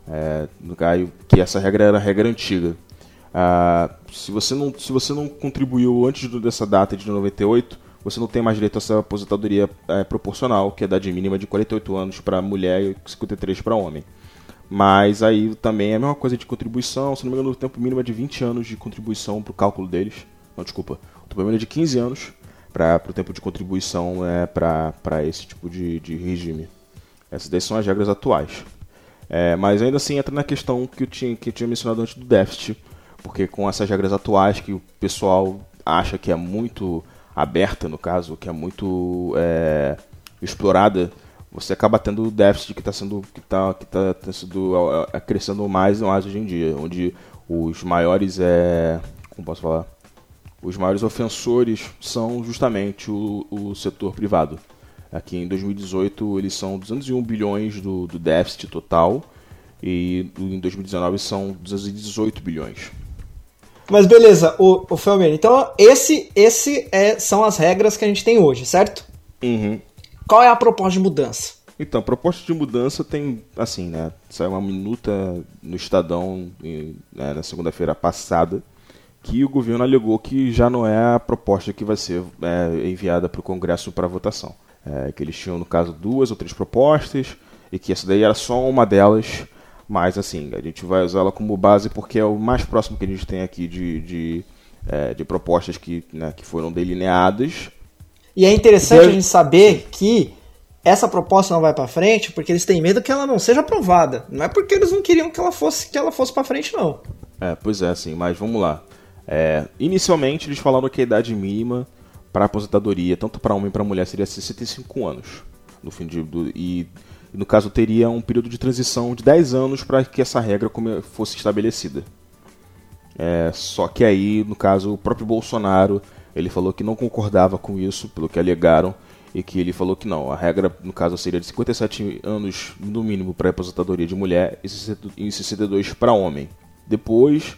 é, no caso, que essa regra era a regra antiga. Ah, se, você não, se você não contribuiu antes dessa data de 98, você não tem mais direito a essa aposentadoria é, proporcional, que é a idade mínima de 48 anos para mulher e 53 para homem. Mas aí também é a mesma coisa de contribuição, se não me engano, o tempo mínimo é de 20 anos de contribuição para o cálculo deles. Não, desculpa. O tempo mínimo é de 15 anos para o tempo de contribuição é, para esse tipo de, de regime. Essas daí são as regras atuais. É, mas ainda assim entra na questão que eu, tinha, que eu tinha mencionado antes do déficit, porque com essas regras atuais que o pessoal acha que é muito aberta, no caso, que é muito é, explorada, você acaba tendo o déficit que está sendo que tá, que tá, tá sendo, crescendo mais e mais hoje em dia, onde os maiores é, como posso falar, os maiores ofensores são justamente o, o setor privado. Aqui em 2018 eles são 201 bilhões do, do déficit total e em 2019 são 218 bilhões. Mas beleza, o, o então esse, esse é, são as regras que a gente tem hoje, certo? Uhum. Qual é a proposta de mudança? Então, proposta de mudança tem, assim, né? Saiu uma minuta no Estadão né, na segunda-feira passada que o governo alegou que já não é a proposta que vai ser é, enviada para o Congresso para votação. É, que eles tinham, no caso, duas ou três propostas e que essa daí era só uma delas, mas, assim, a gente vai usá-la como base porque é o mais próximo que a gente tem aqui de, de, é, de propostas que, né, que foram delineadas. E é interessante Deve- a gente saber que essa proposta não vai pra frente porque eles têm medo que ela não seja aprovada. Não é porque eles não queriam que ela fosse que ela fosse para frente não. É, pois é, assim, mas vamos lá. É, inicialmente eles falaram que a idade mínima para aposentadoria, tanto para homem e para mulher, seria 65 anos. No fim de, do, e, no caso teria um período de transição de 10 anos para que essa regra fosse estabelecida. É, só que aí, no caso, o próprio Bolsonaro, ele falou que não concordava com isso, pelo que alegaram, e que ele falou que não, a regra, no caso, seria de 57 anos no mínimo para aposentadoria de mulher e 60 e 62 para homem. Depois,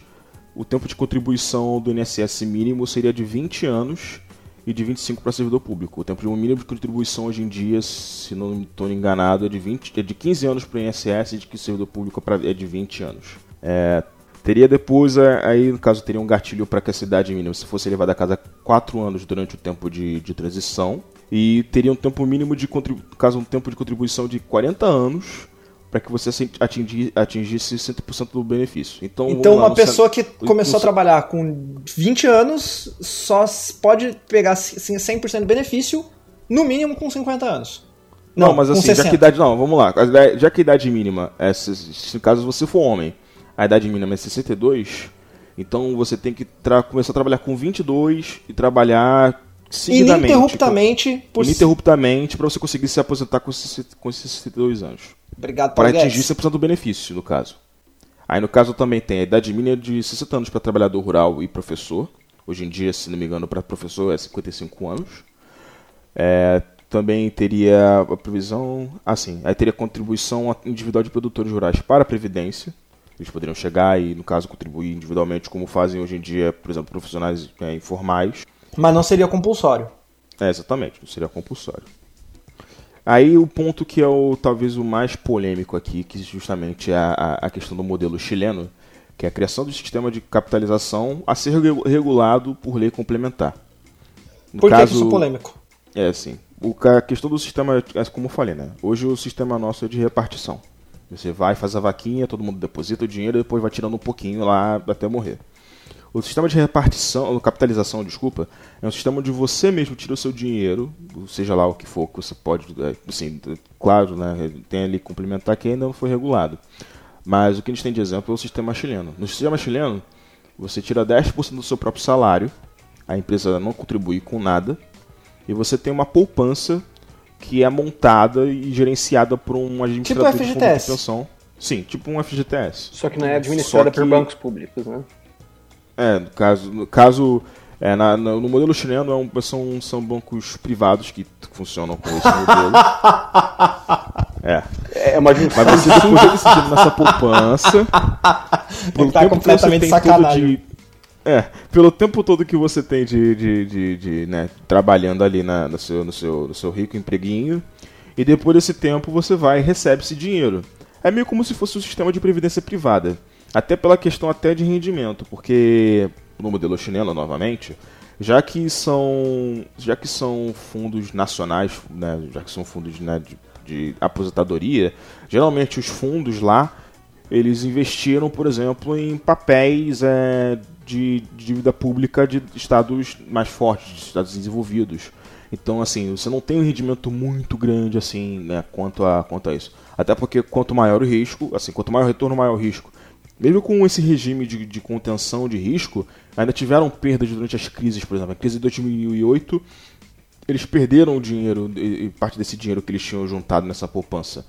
o tempo de contribuição do INSS mínimo seria de 20 anos e de 25 para servidor público. O tempo de mínimo de contribuição hoje em dia, se não estou enganado, é de, 20, é de 15 anos para o INSS e de que servidor público pra- é de 20 anos. É, teria depois, é, aí no caso, teria um gatilho para que a idade mínima se fosse elevada a casa 4 anos durante o tempo de, de transição. E teria um tempo mínimo de caso um tempo de contribuição de 40 anos para que você assim, atingir, atingisse 100% do benefício. Então, Então lá uma pessoa que começou a trabalhar com 20 anos só pode pegar assim, 100% de benefício, no mínimo com 50 anos. Não, mas com assim, já 60. que a idade. Não, vamos lá. Já que a idade mínima é. Se, se caso você for homem, a idade mínima é 62, então você tem que começar a trabalhar com 22 e trabalhar seguidamente. Ininterruptamente por Ininterruptamente para você conseguir se aposentar com com esses 62 anos. Obrigado, Para atingir Guedes. 100% do benefício, no caso. Aí no caso também tem a idade mínima de 60 anos para trabalhador rural e professor, Hoje em dia, se não me engano, para professor é 55 anos. É, também teria a previsão, assim, aí teria contribuição individual de produtores rurais para a Previdência. Eles poderiam chegar e, no caso, contribuir individualmente, como fazem hoje em dia, por exemplo, profissionais é, informais. Mas não seria compulsório. É, exatamente, não seria compulsório. Aí o ponto que é o talvez o mais polêmico aqui, que justamente é a, a questão do modelo chileno, que é a criação do sistema de capitalização a ser regulado por lei complementar. No por que, caso, que isso é polêmico? É assim, a questão do sistema, é como eu falei, né? Hoje o sistema nosso é de repartição. Você vai, faz a vaquinha, todo mundo deposita o dinheiro e depois vai tirando um pouquinho lá até morrer. O sistema de repartição, capitalização, desculpa, é um sistema onde você mesmo tira o seu dinheiro, seja lá o que for que você pode, é, assim, claro, né, tem ali complementar que ainda não foi regulado. Mas o que a gente tem de exemplo é o sistema chileno. No sistema chileno, você tira 10% do seu próprio salário, a empresa não contribui com nada, e você tem uma poupança que é montada e gerenciada por um administrador tipo FGTS. de pensão. Sim, tipo um FGTS. Só que não é administrada que... por bancos públicos, né? É, no caso, no caso é, na, no, no modelo chileno é um, são, são bancos privados que funcionam com esse modelo. é. É uma junção. Mas você deposita esse dinheiro nessa poupança. Ele tá completamente sacanagem. De, é, pelo tempo todo que você tem de, de, de, de né, trabalhando ali na, no, seu, no, seu, no seu rico empreguinho, e depois desse tempo você vai e recebe esse dinheiro. É meio como se fosse um sistema de previdência privada. Até pela questão até de rendimento, porque no modelo chinelo, novamente, já que são, já que são fundos nacionais, né, já que são fundos né, de, de aposentadoria, geralmente os fundos lá eles investiram, por exemplo, em papéis é, de, de dívida pública de estados mais fortes, de estados desenvolvidos. Então, assim, você não tem um rendimento muito grande assim, né, quanto a quanto a isso. Até porque quanto maior o risco, assim, quanto maior o retorno, maior o risco. Mesmo com esse regime de, de contenção de risco, ainda tiveram perdas durante as crises, por exemplo, a crise de 2008, eles perderam o dinheiro, parte desse dinheiro que eles tinham juntado nessa poupança.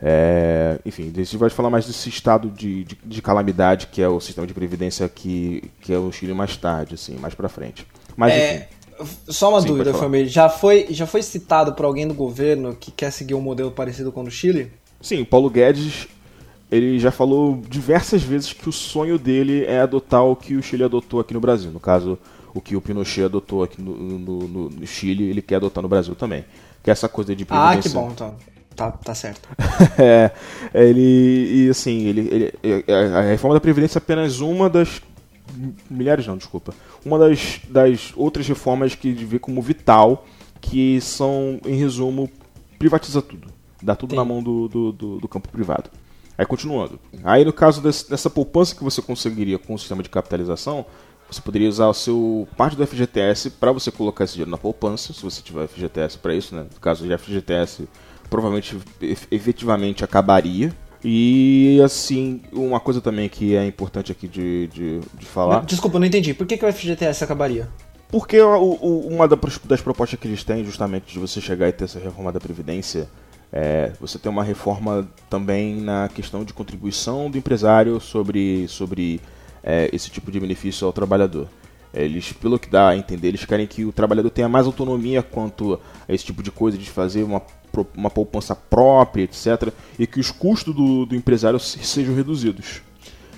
É, enfim, a gente vai falar mais desse estado de, de, de, calamidade que é o sistema de previdência que, que é o Chile mais tarde, assim, mais para frente. Mas, é. Só uma Sim, dúvida, família. Já foi, já foi citado por alguém do governo que quer seguir um modelo parecido com o do Chile? Sim, o Paulo Guedes ele já falou diversas vezes que o sonho dele é adotar o que o Chile adotou aqui no Brasil. No caso, o que o Pinochet adotou aqui no, no, no, Chile, ele quer adotar no Brasil também. Que é essa coisa de. Ah, que bom, então. Tá, tá certo. é, ele, e assim, ele, ele, a reforma da Previdência é apenas uma das. Milhares não, desculpa. Uma das, das outras reformas que vê como vital, que são, em resumo, privatiza tudo. Dá tudo Sim. na mão do, do, do, do, campo privado. Aí continuando. Aí no caso desse, dessa poupança que você conseguiria com o sistema de capitalização, você poderia usar o seu parte do FGTS para você colocar esse dinheiro na poupança, se você tiver FGTS para isso, né? No caso de FGTS provavelmente efetivamente acabaria. E assim, uma coisa também que é importante aqui de, de, de falar. Desculpa, não entendi. Por que, que o FGTS acabaria? Porque o, o, uma das propostas que eles têm, justamente, de você chegar e ter essa reforma da Previdência, é, você tem uma reforma também na questão de contribuição do empresário sobre, sobre é, esse tipo de benefício ao trabalhador. Eles, pelo que dá a entender, eles querem que o trabalhador tenha mais autonomia quanto a esse tipo de coisa, de fazer uma uma poupança própria, etc. E que os custos do, do empresário sejam reduzidos.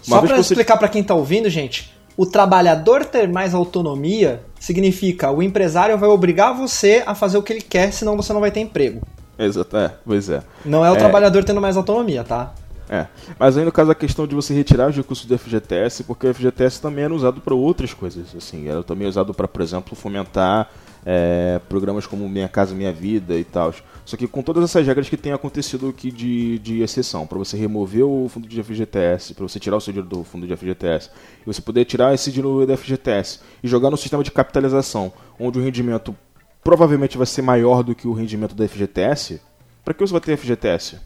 Uma Só para você... explicar para quem está ouvindo, gente, o trabalhador ter mais autonomia significa o empresário vai obrigar você a fazer o que ele quer, senão você não vai ter emprego. Exato, é, pois é. Não é o é... trabalhador tendo mais autonomia, tá? É, mas aí no caso a questão de você retirar os recursos do FGTS, porque o FGTS também era usado para outras coisas, assim, era também usado para, por exemplo, fomentar é, programas como Minha Casa Minha Vida e tal. Só que com todas essas regras que tem acontecido aqui de, de exceção, para você remover o fundo de FGTS, para você tirar o seu dinheiro do fundo de FGTS, e você poder tirar esse dinheiro do FGTS e jogar no sistema de capitalização, onde o rendimento provavelmente vai ser maior do que o rendimento da FGTS, para que você vai ter FGTS?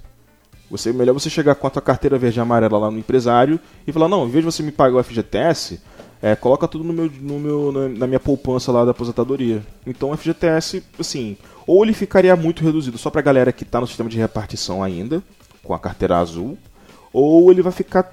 Você, melhor você chegar com a tua carteira verde e amarela lá no empresário e falar, não, em vez de você me pagar o FGTS, é, coloca tudo no meu, no meu, na minha poupança lá da aposentadoria. Então o FGTS, assim, ou ele ficaria muito reduzido só pra galera que tá no sistema de repartição ainda, com a carteira azul, ou ele vai ficar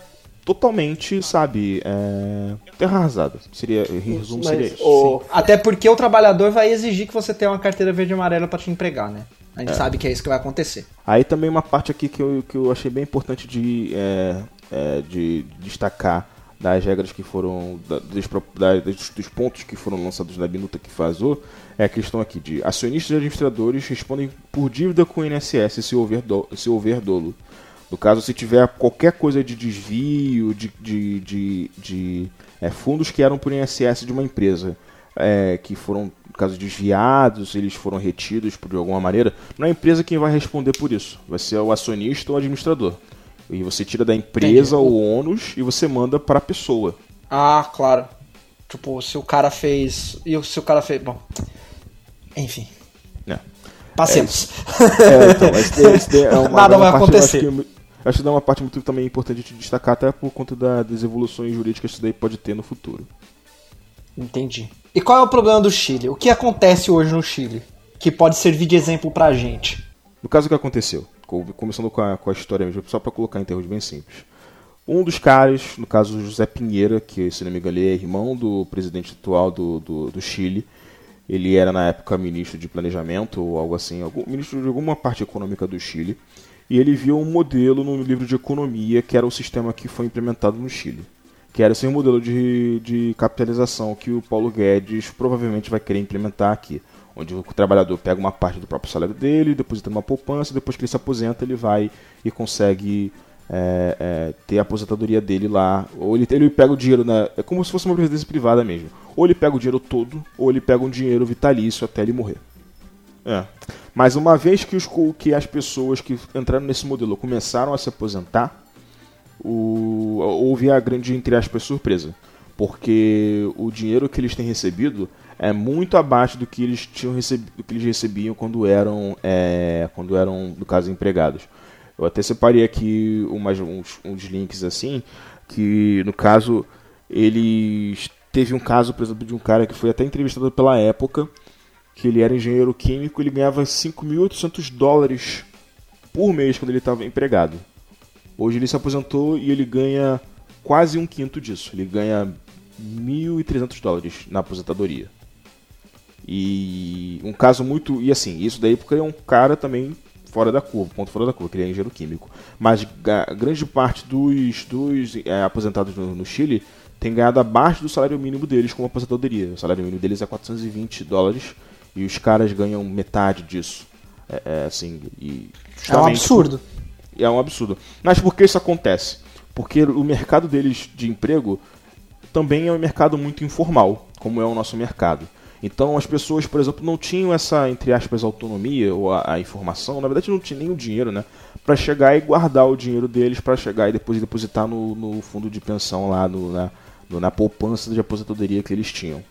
totalmente, sabe, é, terra arrasada. Seria, em resumo, Mas seria isso. o- Até porque o trabalhador vai exigir que você tenha uma carteira verde e amarela pra te empregar, né? A gente sabe que é isso que vai acontecer. Aí também uma parte aqui que eu, que eu achei bem importante de, é, é, de destacar das regras que foram, da- dos, pro- da- dos, dos pontos que foram lançados na minuta que vazou, é a questão aqui de acionistas e administradores respondem por dívida com o INSS se houver, do, se houver dolo. No caso, se tiver qualquer coisa de desvio de, de, de, de, é, fundos que eram por INSS de uma empresa, é, que foram, no caso, desviados, eles foram retidos por de alguma maneira, não é a empresa quem vai responder por isso. Vai ser o acionista ou o administrador. E você tira da empresa Entendi. o ônus e você manda para a pessoa. Ah, claro. Tipo, se o cara fez. E se o cara fez. Bom. Enfim. Passemos. É, então, esse esse daí é uma, Nada uma vai parte, acontecer. Acho que, acho que é uma parte muito também importante de destacar, até por conta da- das evoluções jurídicas que isso daí pode ter no futuro. Entendi. E qual é o problema do Chile? O que acontece hoje no Chile? Que pode servir de exemplo pra gente. No caso, o que aconteceu? Co- Começando com a, com a história mesmo, só para colocar em termos bem simples. Um dos caras, no caso José Pinheira, que se não me engano é irmão do presidente atual do, do, do Chile, ele era na época ministro de planejamento ou algo assim, algum, ministro de alguma parte econômica do Chile, e ele viu um modelo no livro de economia que era o sistema que foi implementado no Chile. Que era esse modelo de, de capitalização que o Paulo Guedes provavelmente vai querer implementar aqui. Onde o trabalhador pega uma parte do próprio salário dele, deposita numa poupança, depois que ele se aposenta, ele vai e consegue é, é, ter a aposentadoria dele lá. Ou ele, ele pega o dinheiro, na, é como se fosse uma previdência privada mesmo. Ou ele pega o dinheiro todo, ou ele pega um dinheiro vitalício até ele morrer. É. Mas uma vez que, os, que as pessoas que entraram nesse modelo começaram a se aposentar, o, houve a grande, entre aspas, surpresa. Porque o dinheiro que eles têm recebido é muito abaixo do que eles tinham recebido, do que eles recebiam quando eram, é, quando eram, no caso, empregados. Eu até separei aqui umas, uns, uns links assim, que no caso eles teve um caso, por exemplo, de um cara que foi até entrevistado pela época, que ele era engenheiro químico, ele ganhava 5.800 dólares por mês quando ele estava empregado. Hoje ele se aposentou e ele ganha quase um quinto disso. Ele ganha 1.300 dólares na aposentadoria. E um caso muito. E assim, isso daí porque é um cara também fora da curva, ponto fora da curva, que ele é engenheiro químico. Mas grande parte dos, dos é, aposentados no, no Chile tem ganhado abaixo do salário mínimo deles como aposentadoria. O salário mínimo deles é 420 dólares e os caras ganham metade disso. É, é, assim, e É um absurdo. é um absurdo. Mas por que isso acontece? Porque o mercado deles de emprego também é um mercado muito informal, como é o nosso mercado. Então as pessoas, por exemplo, não tinham essa, entre aspas, autonomia ou a, a informação, na verdade não tinha nem o dinheiro, né? Para chegar e guardar o dinheiro deles para chegar e depois depositar no, no fundo de pensão lá, no, na, no- na poupança de aposentadoria que eles tinham.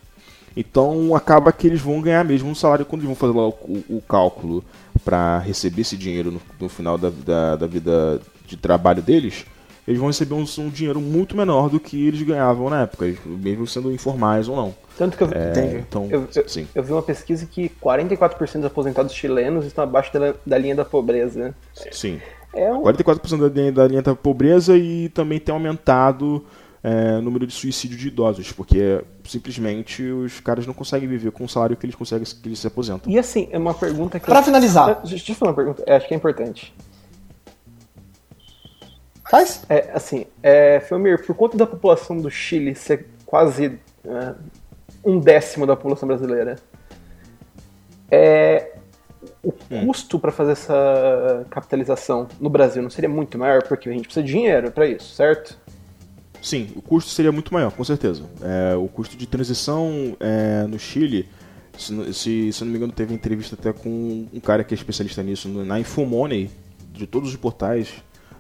Então acaba que eles vão ganhar mesmo um salário quando eles vão fazer lá o, o- cálculo para receber esse dinheiro no, no final da, da, da vida de trabalho deles. Eles vão receber um, um dinheiro muito menor do que eles ganhavam na época, mesmo sendo informais ou não. Tanto que eu, É, Entendi. então, eu, eu, sim. eu vi uma pesquisa que 44% dos aposentados chilenos estão abaixo da, da linha da pobreza. Sim. É um, 44% da linha, da linha da pobreza e também tem aumentado é, o número de suicídio de idosos, porque simplesmente os caras não conseguem viver com o salário que eles conseguem que eles se aposentam. E assim, é uma pergunta que. Pra finalizar. Deixa eu falar uma pergunta, é, acho que é importante. Faz? É, assim, é, Felmir, por conta da população do Chile ser quase é, um décimo da população brasileira, é, o custo para fazer essa capitalização no Brasil não seria muito maior? Porque a gente precisa de dinheiro para isso, certo? Sim, o custo seria muito maior, com certeza. É, o custo de transição é, no Chile, se, se, se não me engano, teve entrevista até com um cara que é especialista nisso, na Infomoney, de todos os portais,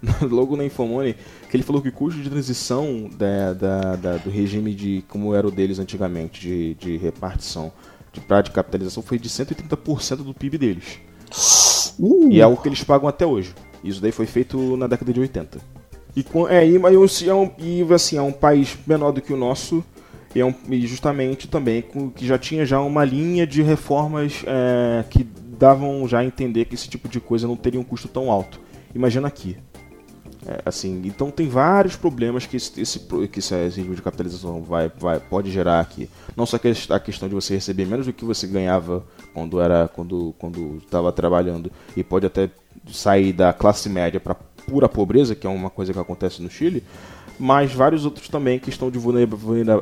logo na Infomoney, que ele falou que o custo de transição da, da- da- do regime de como era o deles antigamente, de, de repartição, de prazo de capitalização, foi de 130% do PIB deles. E é o que eles pagam até hoje. Isso daí foi feito na década de 80. E, é, e, mas é um, e assim, é um país menor do que o nosso, e, é um, e justamente também com, que já tinha já uma linha de reformas é, que davam já a entender que esse tipo de coisa não teria um custo tão alto. Imagina aqui. É, assim, então tem vários problemas que esse, esse, que esse regime de capitalização vai, vai, pode gerar aqui. Não só a questão de você receber menos do que você ganhava quando era quando quando estava trabalhando e pode até sair da classe média para pura pobreza, que é uma coisa que acontece no Chile, mas vários outros também que estão de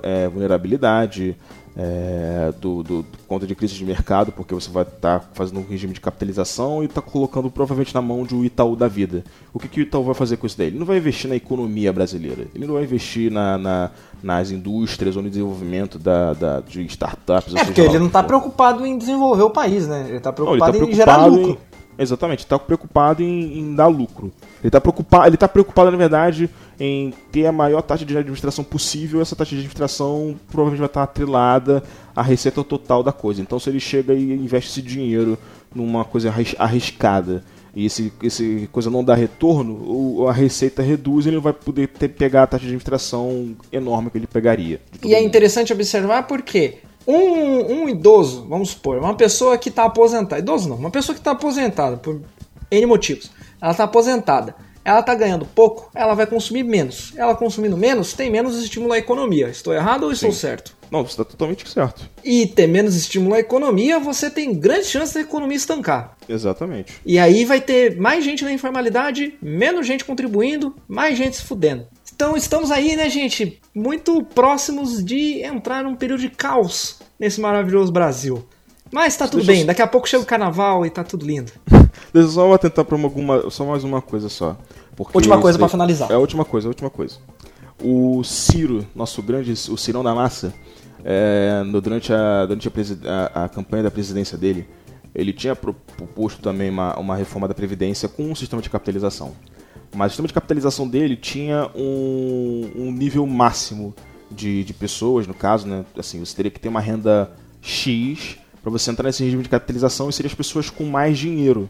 é, vulnerabilidade, é, do, do, do, conta de crise de mercado, porque você vai estar tá fazendo um regime de capitalização e está colocando provavelmente na mão de um Itaú da vida. O que, que o Itaú vai fazer com isso daí? Ele não vai investir na economia brasileira, ele não vai investir na, na nas indústrias ou no desenvolvimento da, da de startups. É porque ele não está preocupado em desenvolver o país, né? Ele está preocupado, não, ele tá preocupado em gerar lucro. Em Exatamente, está preocupado em, em, dar lucro. Ele está preocupado, ele tá preocupado, na verdade, em ter a maior taxa de administração possível. Essa taxa de administração provavelmente vai estar atrelada à receita total da coisa. Então, se ele chega e investe esse dinheiro numa coisa arriscada e esse, esse coisa não dá retorno, a receita reduz e ele não vai poder ter, pegar a taxa de administração enorme que ele pegaria. E é interessante observar porque um, um idoso, vamos supor, uma pessoa que está aposentada, idoso não, uma pessoa que está aposentada por N motivos, ela está aposentada, ela está ganhando pouco, ela vai consumir menos. Ela consumindo menos, tem menos estímulo à economia. Estou errado ou Sim. estou certo? Não, você está totalmente certo. E ter menos estímulo à economia, você tem grande chance da economia estancar. Exatamente. E aí vai ter mais gente na informalidade, menos gente contribuindo, mais gente se fudendo. Então estamos aí, né, gente, muito próximos de entrar num período de caos nesse maravilhoso Brasil. Mas tá tudo Deixa bem, eu... daqui a pouco chega o carnaval e tá tudo lindo. Deixa eu só tentar pra alguma, só mais uma coisa só. última coisa para finalizar. É a última coisa, a última coisa. O Ciro, nosso grande, o Cirão da Massa, é, no, durante, a, durante a, a, a, campanha da presidência dele, ele tinha proposto também uma, uma reforma da Previdência com um sistema de capitalização. Mas o sistema de capitalização dele tinha um, um nível máximo de, de pessoas, no caso, né? Assim, você teria que ter uma renda X para você entrar nesse regime de capitalização e seriam as pessoas com mais dinheiro.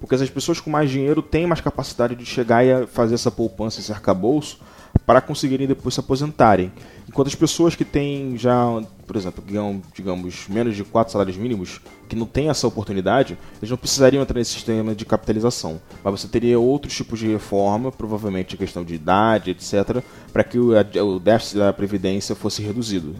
Porque essas pessoas com mais dinheiro têm mais capacidade de chegar e fazer essa poupança, esse arcabouço, para conseguirem depois se aposentarem. Enquanto as pessoas que têm já, por exemplo, ganham, digamos, menos de 4 salários mínimos, que não têm essa oportunidade, eles não precisariam entrar nesse sistema de capitalização. Mas você teria outros tipos de reforma, provavelmente questão de idade, etc., para que o, o déficit da Previdência fosse reduzido.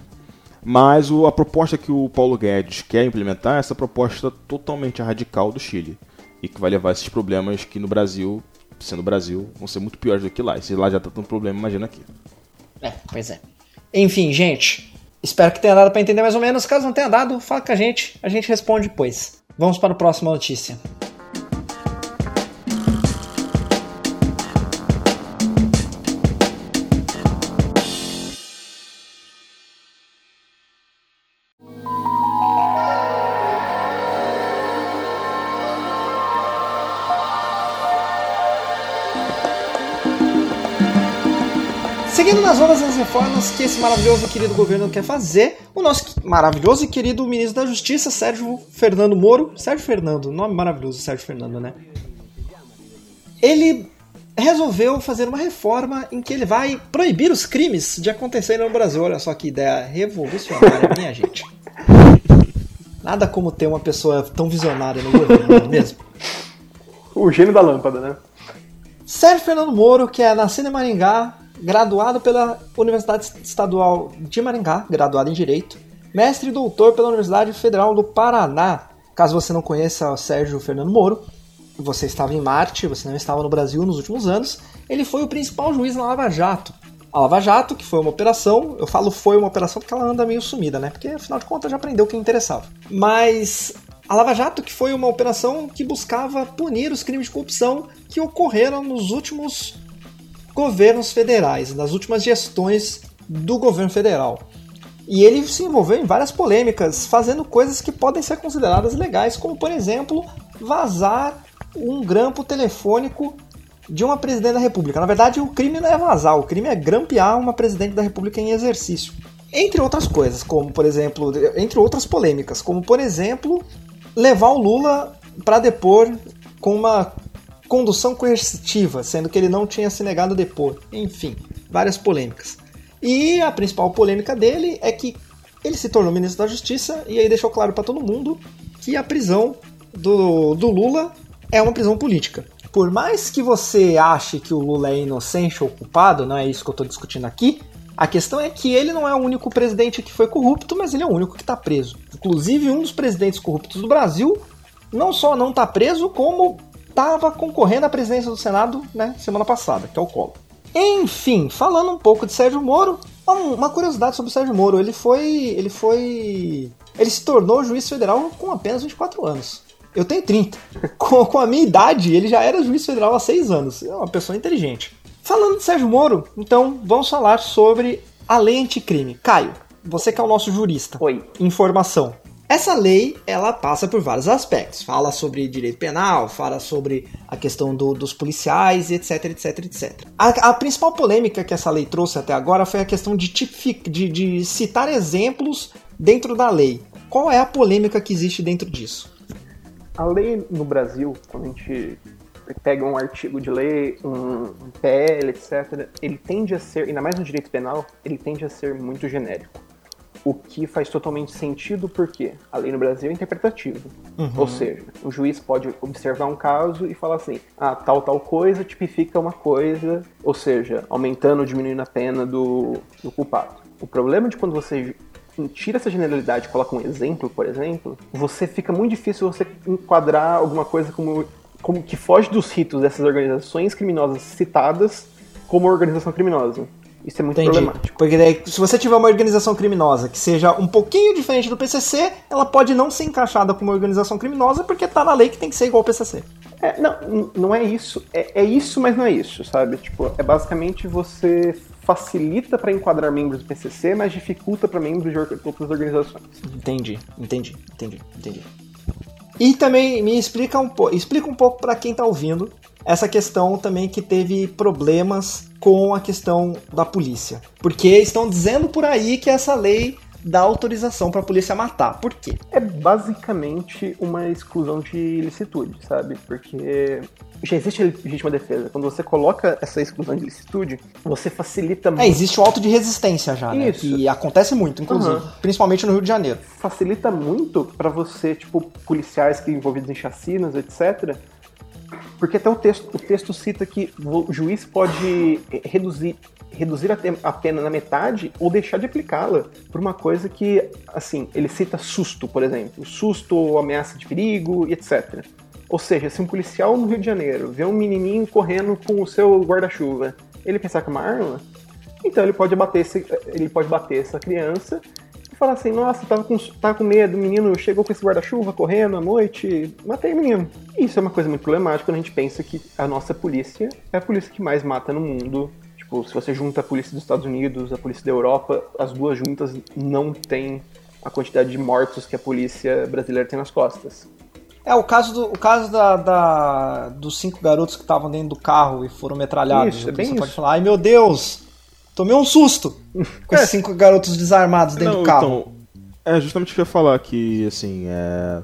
Mas o, a proposta que o Paulo Guedes quer implementar é essa proposta totalmente radical do Chile. E que vai levar esses problemas que no Brasil sendo o Brasil, vão ser muito piores do que lá. E se lá já tá tendo problema, imagina aqui. É, pois é. Enfim, gente, espero que tenha dado para entender mais ou menos. Caso não tenha dado, fala com a gente, a gente responde depois. Vamos para a próxima notícia. Seguindo nas obras das reformas que esse maravilhoso e querido governo quer fazer, o nosso maravilhoso e querido ministro da Justiça, Sérgio Fernando Moro, Sérgio Fernando, nome maravilhoso, Sérgio Fernando, né? Ele resolveu fazer uma reforma em que ele vai proibir os crimes de acontecerem no Brasil. Olha só que ideia revolucionária, minha gente. Nada como ter uma pessoa tão visionária no governo, não é mesmo? O gênio da lâmpada, né? Sérgio Fernando Moro, que é nascido em Maringá, graduado pela Universidade Estadual de Maringá, graduado em Direito, mestre e doutor pela Universidade Federal do Paraná. Caso você não conheça o Sérgio Fernando Moro, você estava em Marte, você não estava no Brasil nos últimos anos, ele foi o principal juiz na Lava Jato. A Lava Jato, que foi uma operação, eu falo foi uma operação porque ela anda meio sumida, né? Porque afinal de contas já aprendeu o que interessava. Mas a Lava Jato, que foi uma operação que buscava punir os crimes de corrupção que ocorreram nos últimos governos federais, nas últimas gestões do governo federal. E ele se envolveu em várias polêmicas, fazendo coisas que podem ser consideradas legais, como por exemplo, vazar um grampo telefônico de uma presidente da República. Na verdade, o crime não é vazar, o crime é grampear uma presidente da República em exercício. Entre outras coisas, como por exemplo, entre outras polêmicas, como por exemplo, levar o Lula para depor com uma condução coercitiva, sendo que ele não tinha se negado a depor. Enfim, várias polêmicas. E a principal polêmica dele é que ele se tornou ministro da Justiça e aí deixou claro para todo mundo que a prisão do, do Lula é uma prisão política. por mais que você ache que o Lula é inocente ou culpado, não é isso que eu estou discutindo aqui, a questão é que ele não é o único presidente que foi corrupto, mas ele é o único que está preso. Inclusive, um dos presidentes corruptos do Brasil não só não está preso, como estava concorrendo à presidência do Senado né, semana passada, que é o Collor. Enfim, falando um pouco de Sérgio Moro, uma curiosidade sobre o Sérgio Moro, ele foi. ele foi. ele se tornou juiz federal com apenas 24 anos. Eu tenho 30. Com, com a minha idade, ele já era juiz federal há 6 anos. É uma pessoa inteligente. Falando de Sérgio Moro, então vamos falar sobre a lei anticrime. Caio, você que é o nosso jurista. Oi. Informação. Essa lei, ela passa por vários aspectos. Fala sobre direito penal, fala sobre a questão do, dos policiais, etc, etc, etc. A, a, principal polêmica que essa lei trouxe até agora foi a questão de, de, de citar exemplos dentro da lei. Qual é a polêmica que existe dentro disso? A lei no Brasil, quando a gente pega um artigo de lei, um PL, etc., ele tende a ser, ainda mais no direito penal, ele tende a ser muito genérico o que faz totalmente sentido porque a lei no Brasil é interpretativa. Uhum. Ou seja, o juiz pode observar um caso e falar assim: ah, tal, tal coisa tipifica uma coisa, ou seja, aumentando ou diminuindo a pena do, do culpado. O problema de quando você tira essa generalidade e coloca um exemplo, por exemplo, você fica muito difícil você enquadrar alguma coisa como, como que foge dos ritos dessas organizações criminosas citadas como organização criminosa. Isso é muito Entendi. problemático. Porque daí, se você tiver uma organização criminosa que seja um pouquinho diferente do PCC, ela pode não ser encaixada como uma organização criminosa porque tá na lei que tem que ser igual ao PCC. É, não, não é isso. É, é isso, mas não é isso, sabe? Tipo, é basicamente você facilita para enquadrar membros do PCC, mas dificulta para membros de outras organizações. Entendi, entendi, entendi, entendi. E também me explica um pouco, explica um pouco para quem tá ouvindo essa questão também que teve problemas com a questão da polícia. Porque estão dizendo por aí que essa lei dá autorização para a polícia matar. Por quê? É basicamente uma exclusão de ilicitude, sabe? Porque já existe legítima defesa. Quando você coloca essa exclusão de ilicitude, você facilita muito. É, existe o auto de resistência já, né? Isso. E acontece muito, inclusive. Uhum. Principalmente no Rio de Janeiro. Facilita muito para você, tipo, policiais que envolvidos em chacinas, etc., porque até o texto, o texto cita que o juiz pode reduzir, reduzir a pena na metade ou deixar de aplicá-la por uma coisa que, assim, ele cita susto, por exemplo. Susto ou ameaça de perigo e etc. Ou seja, se um policial no Rio de Janeiro vê um menininho correndo com o seu guarda-chuva, ele pensar que é uma arma, então ele pode bater, esse, ele pode bater essa criança falar assim, nossa, tava com, tava com medo, o menino chegou com esse guarda-chuva correndo à noite, matei o menino. Isso é uma coisa muito problemática quando a gente pensa que a nossa polícia é a polícia que mais mata no mundo. Tipo, se você junta a polícia dos Estados Unidos, a polícia da Europa, as duas juntas não tem a quantidade de mortos que a polícia brasileira tem nas costas. É, o caso, do, o caso da, da dos cinco garotos que estavam dentro do carro e foram metralhados. Isso, é bem você isso. pode falar, ai meu Deus, Tomei um susto com esses cinco garotos desarmados dentro Não, do carro. Então, é justamente o que eu ia falar que, assim, é...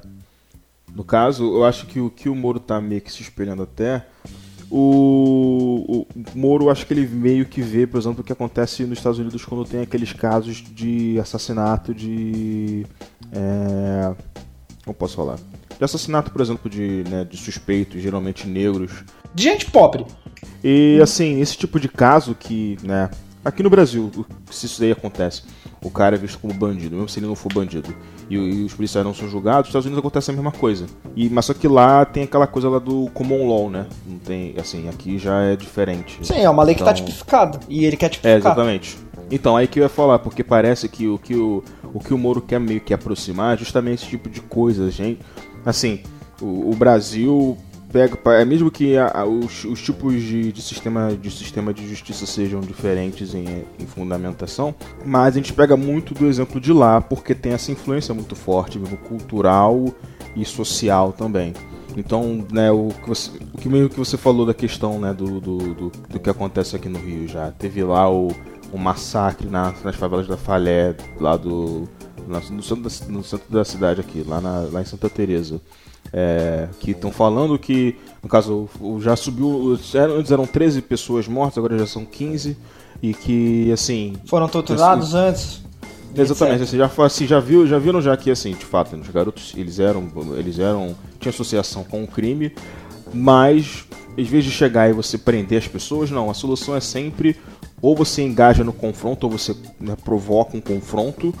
no caso, eu acho que o que o Moro tá meio que se espelhando até. O, o Moro, acho que ele meio que vê, por exemplo, o que acontece nos Estados Unidos quando tem aqueles casos de assassinato de. É... Como posso falar? De assassinato, por exemplo, de, né, de suspeitos, geralmente negros. De gente pobre. E assim, esse tipo de caso que, né, Aqui no Brasil, se isso daí acontece, o cara é visto como bandido, mesmo se ele não for bandido, e, e os policiais não são julgados, nos Estados Unidos acontece a mesma coisa. E, mas só que lá tem aquela coisa lá do common law, né? Não tem, assim, aqui já é diferente. Sim, é uma lei então... que tá então tipificada, e ele quer tipificar. É, exatamente. Então, aí que eu ia falar, porque parece que o que o, o, que o Moro quer meio que aproximar é justamente esse tipo de coisa, gente. Assim, o, o Brasil pega é mesmo que a, a, os, os, tipos de, de, sistema de sistema de justiça sejam diferentes em, em, fundamentação, mas a gente pega muito do exemplo de lá porque tem essa influência muito forte, mesmo cultural e social também. Então, né, o que você, o que meio que você falou da questão, né, do, do, do, do que acontece aqui no Rio já, teve lá o, o massacre na, nas favelas da Falé, lá do no centro da, no centro da cidade aqui, lá, na, lá em Santa Teresa é, que estão falando que, no caso, já subiu. Antes eram 13 pessoas mortas, agora já são 15. E que, assim. Foram torturados assim, antes? Exatamente, assim, já, assim, já, viu, já viram já que, assim, de fato, os garotos, eles eram. Eles eram. tinha associação com o crime. Mas, em vez de chegar e você prender as pessoas, não. A solução é sempre ou você engaja no confronto, ou você né, provoca um confronto,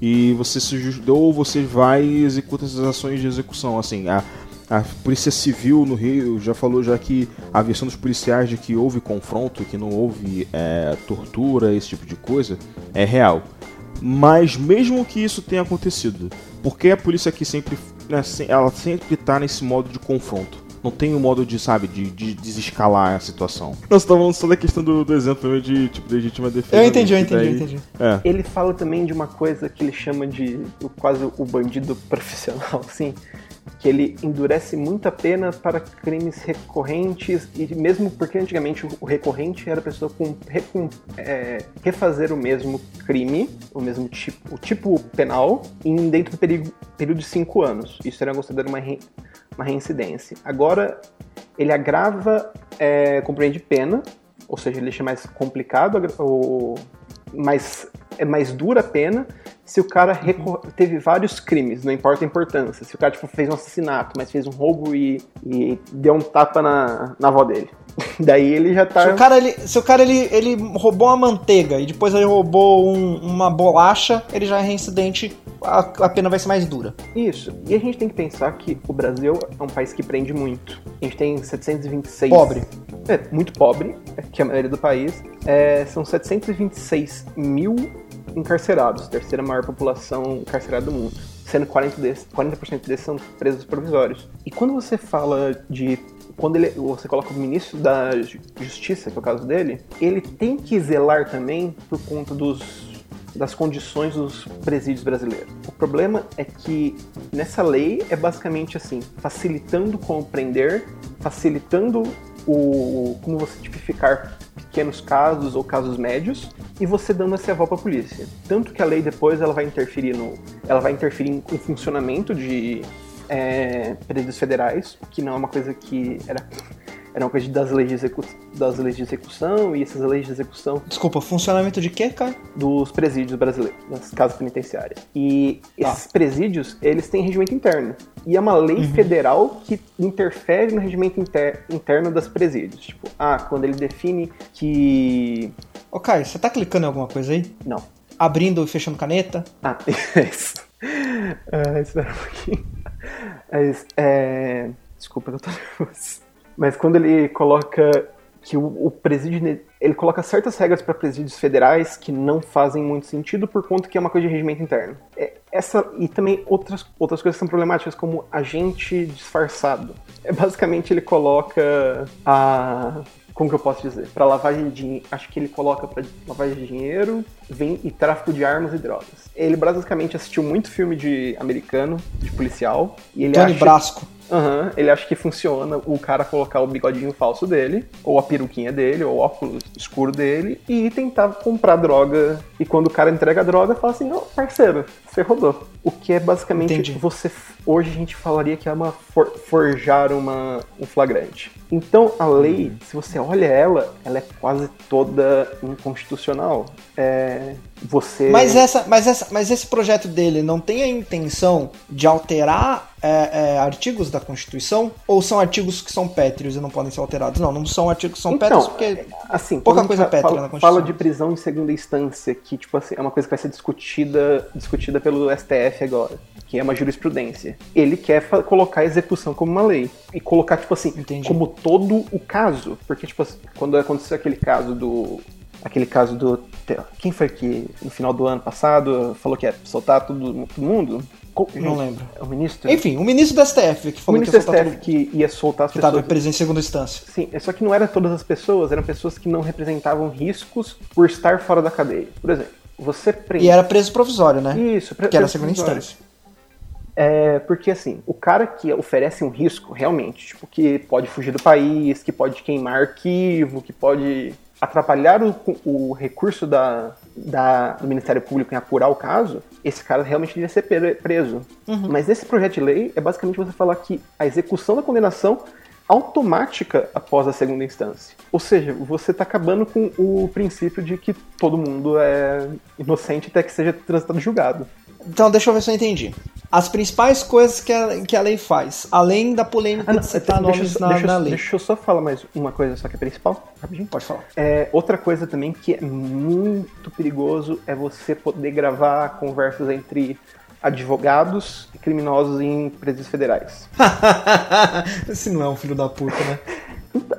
e você se ou você vai e executa essas ações de execução. Assim, a, a Polícia Civil no Rio já falou já que a versão dos policiais de que houve confronto, que não houve é, tortura, esse tipo de coisa, é real. Mas mesmo que isso tenha acontecido, por que a polícia aqui sempre, né, ela sempre está nesse modo de confronto? Não tem um modo de, sabe, de, de desescalar a situação. Nós estamos só da questão do, do exemplo de, tipo, legítima defesa. Eu entendi, eu entendi, daí... eu entendi. É. Ele fala também de uma coisa que ele chama de quase o bandido profissional, assim, que ele endurece muito a pena para crimes recorrentes e mesmo porque antigamente o recorrente era a pessoa com, com é, refazer o mesmo crime, o mesmo tipo, o tipo penal, em dentro do período, período de cinco anos. Isso era considerado uma, re, uma reincidência. Agora ele agrava, é, compreende pena, ou seja, ele deixa mais complicado ou mais é mais dura a pena se o cara teve vários crimes, não importa a importância. Se o cara tipo, fez um assassinato, mas fez um roubo e, e deu um tapa na, na avó dele. Daí ele já tá. Se o cara, ele, se o cara ele, ele roubou uma manteiga e depois ele roubou um, uma bolacha, ele já é reincidente, a, a pena vai ser mais dura. Isso. E a gente tem que pensar que o Brasil é um país que prende muito. A gente tem 726. Pobre. É, muito pobre, que é a maioria do país. É, são 726 mil encarcerados, terceira maior população encarcerada do mundo, sendo 40%, desses, 40 desses são presos provisórios. E quando você fala de quando ele, você coloca o ministro da Justiça, que é o caso dele, ele tem que zelar também por conta dos das condições dos presídios brasileiros. O problema é que nessa lei é basicamente assim, facilitando compreender, facilitando o como você tipificar pequenos casos ou casos médios e você dando esse aval para a polícia. Tanto que a lei depois ela vai interferir no, ela vai interferir no funcionamento de é, presídios federais, que não é uma coisa que era era uma coisa das leis, de execu das leis de execução e essas leis de execução. Desculpa, funcionamento de quê, cara? Dos presídios brasileiros, das casas penitenciárias. E ah. esses presídios, eles têm regimento interno. E é uma lei uhum. federal que interfere no regimento inter interno das presídios. Tipo, ah, quando ele define que. Ô, Caio, você tá clicando em alguma coisa aí? Não. Abrindo e fechando caneta? Ah, é isso. Ah, espera um pouquinho. É, é... Desculpa que eu tô nervoso. Mas quando ele coloca que o, o presídio ele coloca certas regras para presídios federais que não fazem muito sentido por conta que é uma coisa de regimento interno. É, essa e também outras outras coisas que são problemáticas como agente disfarçado. É basicamente ele coloca a como que eu posso dizer? Para lavagem de dinheiro, acho que ele coloca para lavagem de dinheiro, vem e tráfico de armas e drogas. Ele basicamente assistiu muito filme de americano, de policial, e ele Tony acha Brasco. Uhum, ele acha que funciona o cara colocar o bigodinho falso dele, ou a peruquinha dele, ou o óculos escuro dele, e tentar comprar droga. E quando o cara entrega a droga, fala assim: oh, parceiro, você rodou. O que é basicamente Entendi. você. Hoje a gente falaria que é uma for, forjar uma, um flagrante. Então a lei, uhum. se você olha ela, ela é quase toda inconstitucional. É, você. Mas, essa, mas, essa, mas esse projeto dele não tem a intenção de alterar é, é, artigos da Constituição? Ou são artigos que são pétreos e não podem ser alterados? Não, não são artigos que são então, pétreos porque assim, pouca coisa pétrea fala, na Constituição. Fala de prisão em segunda instância, que tipo assim, é uma coisa que vai ser discutida, discutida pelo STF agora, que é uma jurisprudência. Ele quer colocar a execução como uma lei. E colocar, tipo assim, Entendi. como todo o caso. Porque, tipo assim, quando aconteceu aquele caso do aquele caso do. Quem foi que no final do ano passado falou que ia soltar todo, todo mundo? Não lembro. O ministro? Enfim, o ministro da STF que falou o ministro que ia da STF que ia soltar as que pessoas. estava preso em segunda instância. Sim, é só que não era todas as pessoas, eram pessoas que não representavam riscos por estar fora da cadeia. Por exemplo, você prende. E era preso provisório, né? Isso, pre que era a segunda instância. É, porque assim, o cara que oferece um risco, realmente, tipo, que pode fugir do país, que pode queimar arquivo, que pode atrapalhar o, o recurso da, da, do Ministério Público em apurar o caso, esse cara realmente devia ser preso. Uhum. Mas esse projeto de lei é basicamente você falar que a execução da condenação automática após a segunda instância. Ou seja, você está acabando com o princípio de que todo mundo é inocente até que seja transitado julgado. Então, deixa eu ver se eu entendi. As principais coisas que a, que a lei faz, além da polêmica Ah, não, de citar deixa, nomes na, deixa, na lei. deixa eu só falar mais uma coisa, só que é principal, rapidinho. Pode falar. É, outra coisa também que é muito perigoso é você poder gravar conversas entre advogados e criminosos em presídios federais. Esse não é um filho da puta, né?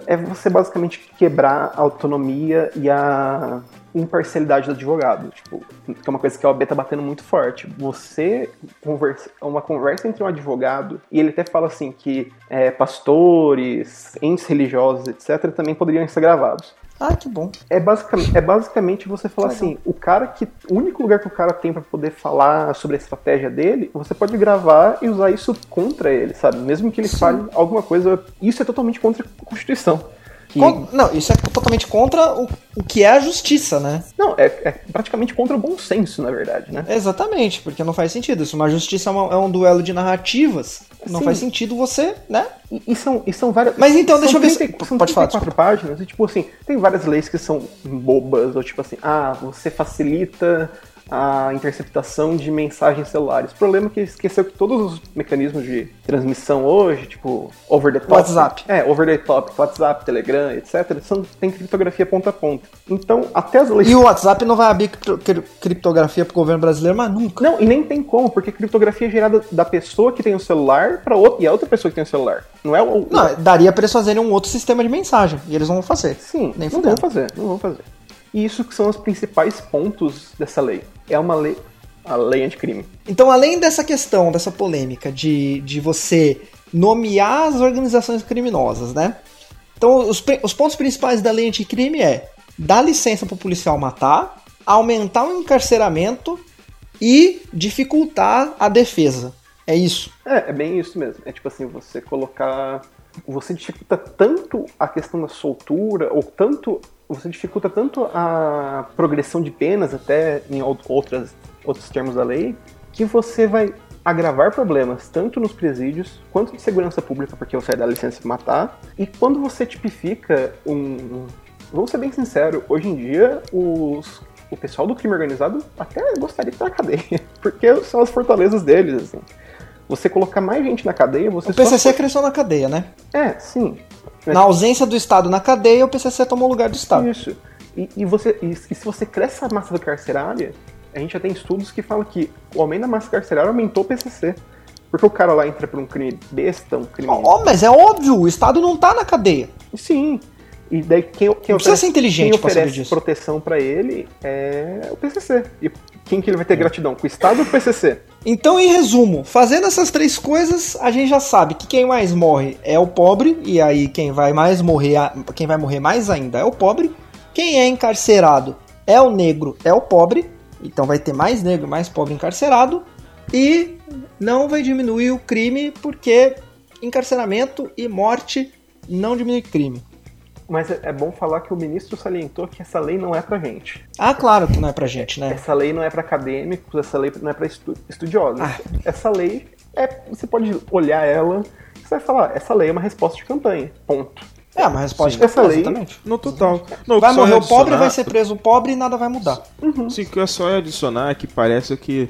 É você basicamente quebrar a autonomia e a imparcialidade do advogado. Tipo, que é uma coisa que a OAB tá batendo muito forte. Você conversa, uma conversa entre um advogado e ele até fala assim que é, pastores, entes religiosos, etc., também poderiam ser gravados. Ah, que bom. É basicamente, é basicamente você falar Legal. assim, o cara que. O único lugar que o cara tem pra poder falar sobre a estratégia dele, você pode gravar e usar isso contra ele, sabe? Mesmo que ele fale alguma coisa. Isso é totalmente contra a Constituição. Que- Con- Não, isso é totalmente contra o, o que é a justiça, né? Não, é, é praticamente contra o bom senso, na verdade, né? Exatamente, porque não faz sentido. Isso, uma justiça é, uma- é um duelo de narrativas. Não faz sentido você, né? E, e são, e são várias. Mas então, deixa eu ver se- 30 São pode falar, 34 páginas, e tipo assim, tem várias leis que são bobas, ou tipo assim, ah, você facilita a interceptação de mensagens celulares. O problema é que esqueceu que todos os mecanismos de transmissão hoje, tipo over the top, WhatsApp. é, over the top, WhatsApp, Telegram, etc, são, tem criptografia ponta a ponta. Então, até as leis E o WhatsApp não vai abrir cri- criptografia pro governo brasileiro, mas nunca. Não, e nem tem como, porque criptografia é gerada da pessoa que tem o celular para outra e a outra pessoa que tem o celular. Não é o. Não, daria pra eles fazerem um outro sistema de mensagem. E eles não vão fazer. Sim, Nem não vão fazer, não vão fazer. E isso que são os principais pontos dessa lei. É uma lei, a lei anticrime. Então, além dessa questão, dessa polêmica de, de você nomear as organizações criminosas, né? Então, os, os pontos principais da lei anticrime é dar licença para o policial matar, aumentar o encarceramento e dificultar a defesa. É isso. É, é bem isso mesmo. É tipo assim, você colocar. Você dificulta tanto a questão da soltura, ou tanto. Você dificulta tanto a progressão de penas, até em ou- outras, outros termos da lei, que você vai agravar problemas tanto nos presídios quanto de segurança pública, porque você vai dar licença para matar. E quando você tipifica um. Vamos ser bem sinceros, hoje em dia os, o pessoal do crime organizado até gostaria de estar na cadeia, porque são as fortalezas deles, assim. Você colocar mais gente na cadeia, você O PCC cresceu na cadeia, né? só... É, sim. Na ausência do Estado na cadeia, o PCC tomou o lugar do Estado. Isso. E, e você, e, e se você cresce a massa carcerária, a gente já tem estudos que falam que o aumento da massa carcerária aumentou o PCC. Porque o cara lá entra por um crime besta, um crime... Ó, mas é óbvio, o Estado não tá na cadeia. Sim. E daí quem, quem precisa ser inteligente quem oferece proteção pra ele é o PCC. E quem que ele vai ter gratidão? Com o Estado ou com o PCC? Então, em resumo, fazendo essas três coisas, a gente já sabe que quem mais morre é o pobre, e aí quem vai mais morrer, quem vai morrer mais ainda é o pobre. Quem é encarcerado é o negro, é o pobre, então vai ter mais negro, mais pobre encarcerado, e não vai diminuir o crime porque encarceramento e morte não diminui crime. Mas é, é bom falar que o ministro salientou que essa lei não é pra gente. Ah, claro que não é pra gente, né? Essa lei não é pra acadêmicos, essa lei não é pra estu estudiosos. Ah. Essa lei é. Você pode olhar ela, você vai falar, essa lei é uma resposta de campanha. Ponto. É uma resposta Sim. Essa lei- exatamente. No total. Não, Vai morrer é o pobre, vai ser preso o pobre e nada vai mudar. Sim, o que eu só ia adicionar é que parece que.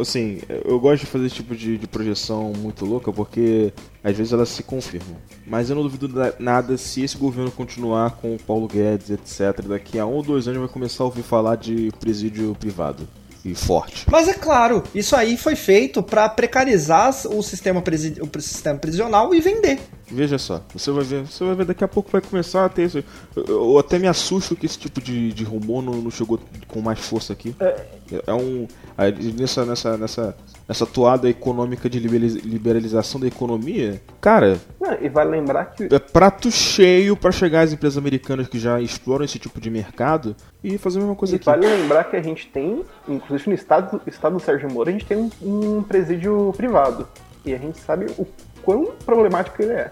Assim, eu gosto de fazer esse tipo de, de projeção muito louca porque às vezes elas se confirmam. Mas eu não duvido da- nada se esse governo continuar com o Paulo Guedes, etc. Daqui a um ou dois anos vai começar a ouvir falar de presídio privado e forte. Mas é claro, isso aí foi feito pra precarizar o sistema, presi- o sistema prisional e vender. Veja só, você vai ver, você vai ver daqui a pouco vai começar a ter isso. Eu, eu até me assusto que esse tipo de, de rumor não, não chegou com mais força aqui. É, um. aí, Nessa, nessa, nessa, nessa toada econômica de liberaliz- liberalização da economia, cara, Não, e vale lembrar que é prato cheio pra chegar às empresas americanas que já exploram esse tipo de mercado e fazer a mesma coisa E aqui. vale lembrar que a gente tem, inclusive no estado, estado do Sérgio Moro, a gente tem um, um presídio privado. E a gente sabe o quão problemático ele é.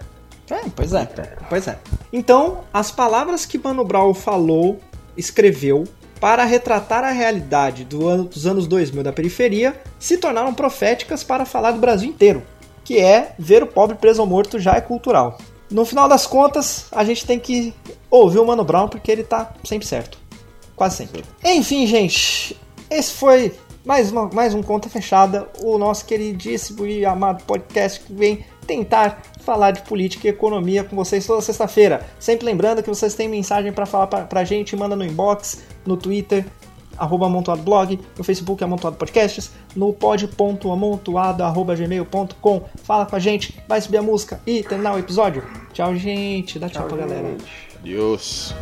É, pois é. Pois é. Então, as palavras que Mano Brown falou, escreveu, para retratar a realidade do ano, dos anos 2000 da periferia, se tornaram proféticas para falar do Brasil inteiro, que é ver o pobre preso ou morto já é cultural. No final das contas, a gente tem que ouvir o Mano Brown porque ele tá sempre certo. Quase sempre. Enfim, gente, esse foi mais, uma, mais um Conta Fechada, o nosso queridíssimo e amado podcast que vem tentar falar de política e economia com vocês toda sexta-feira. Sempre lembrando que vocês têm mensagem para falar pra, pra gente, manda no inbox, no Twitter, arroba amontoado blog, no Facebook amontoado podcasts, no pod.amontoado arroba gmail.com. Fala com a gente, vai subir a música e terminar o episódio. Tchau, gente. Dá tchau, tchau pra galera. Adiós.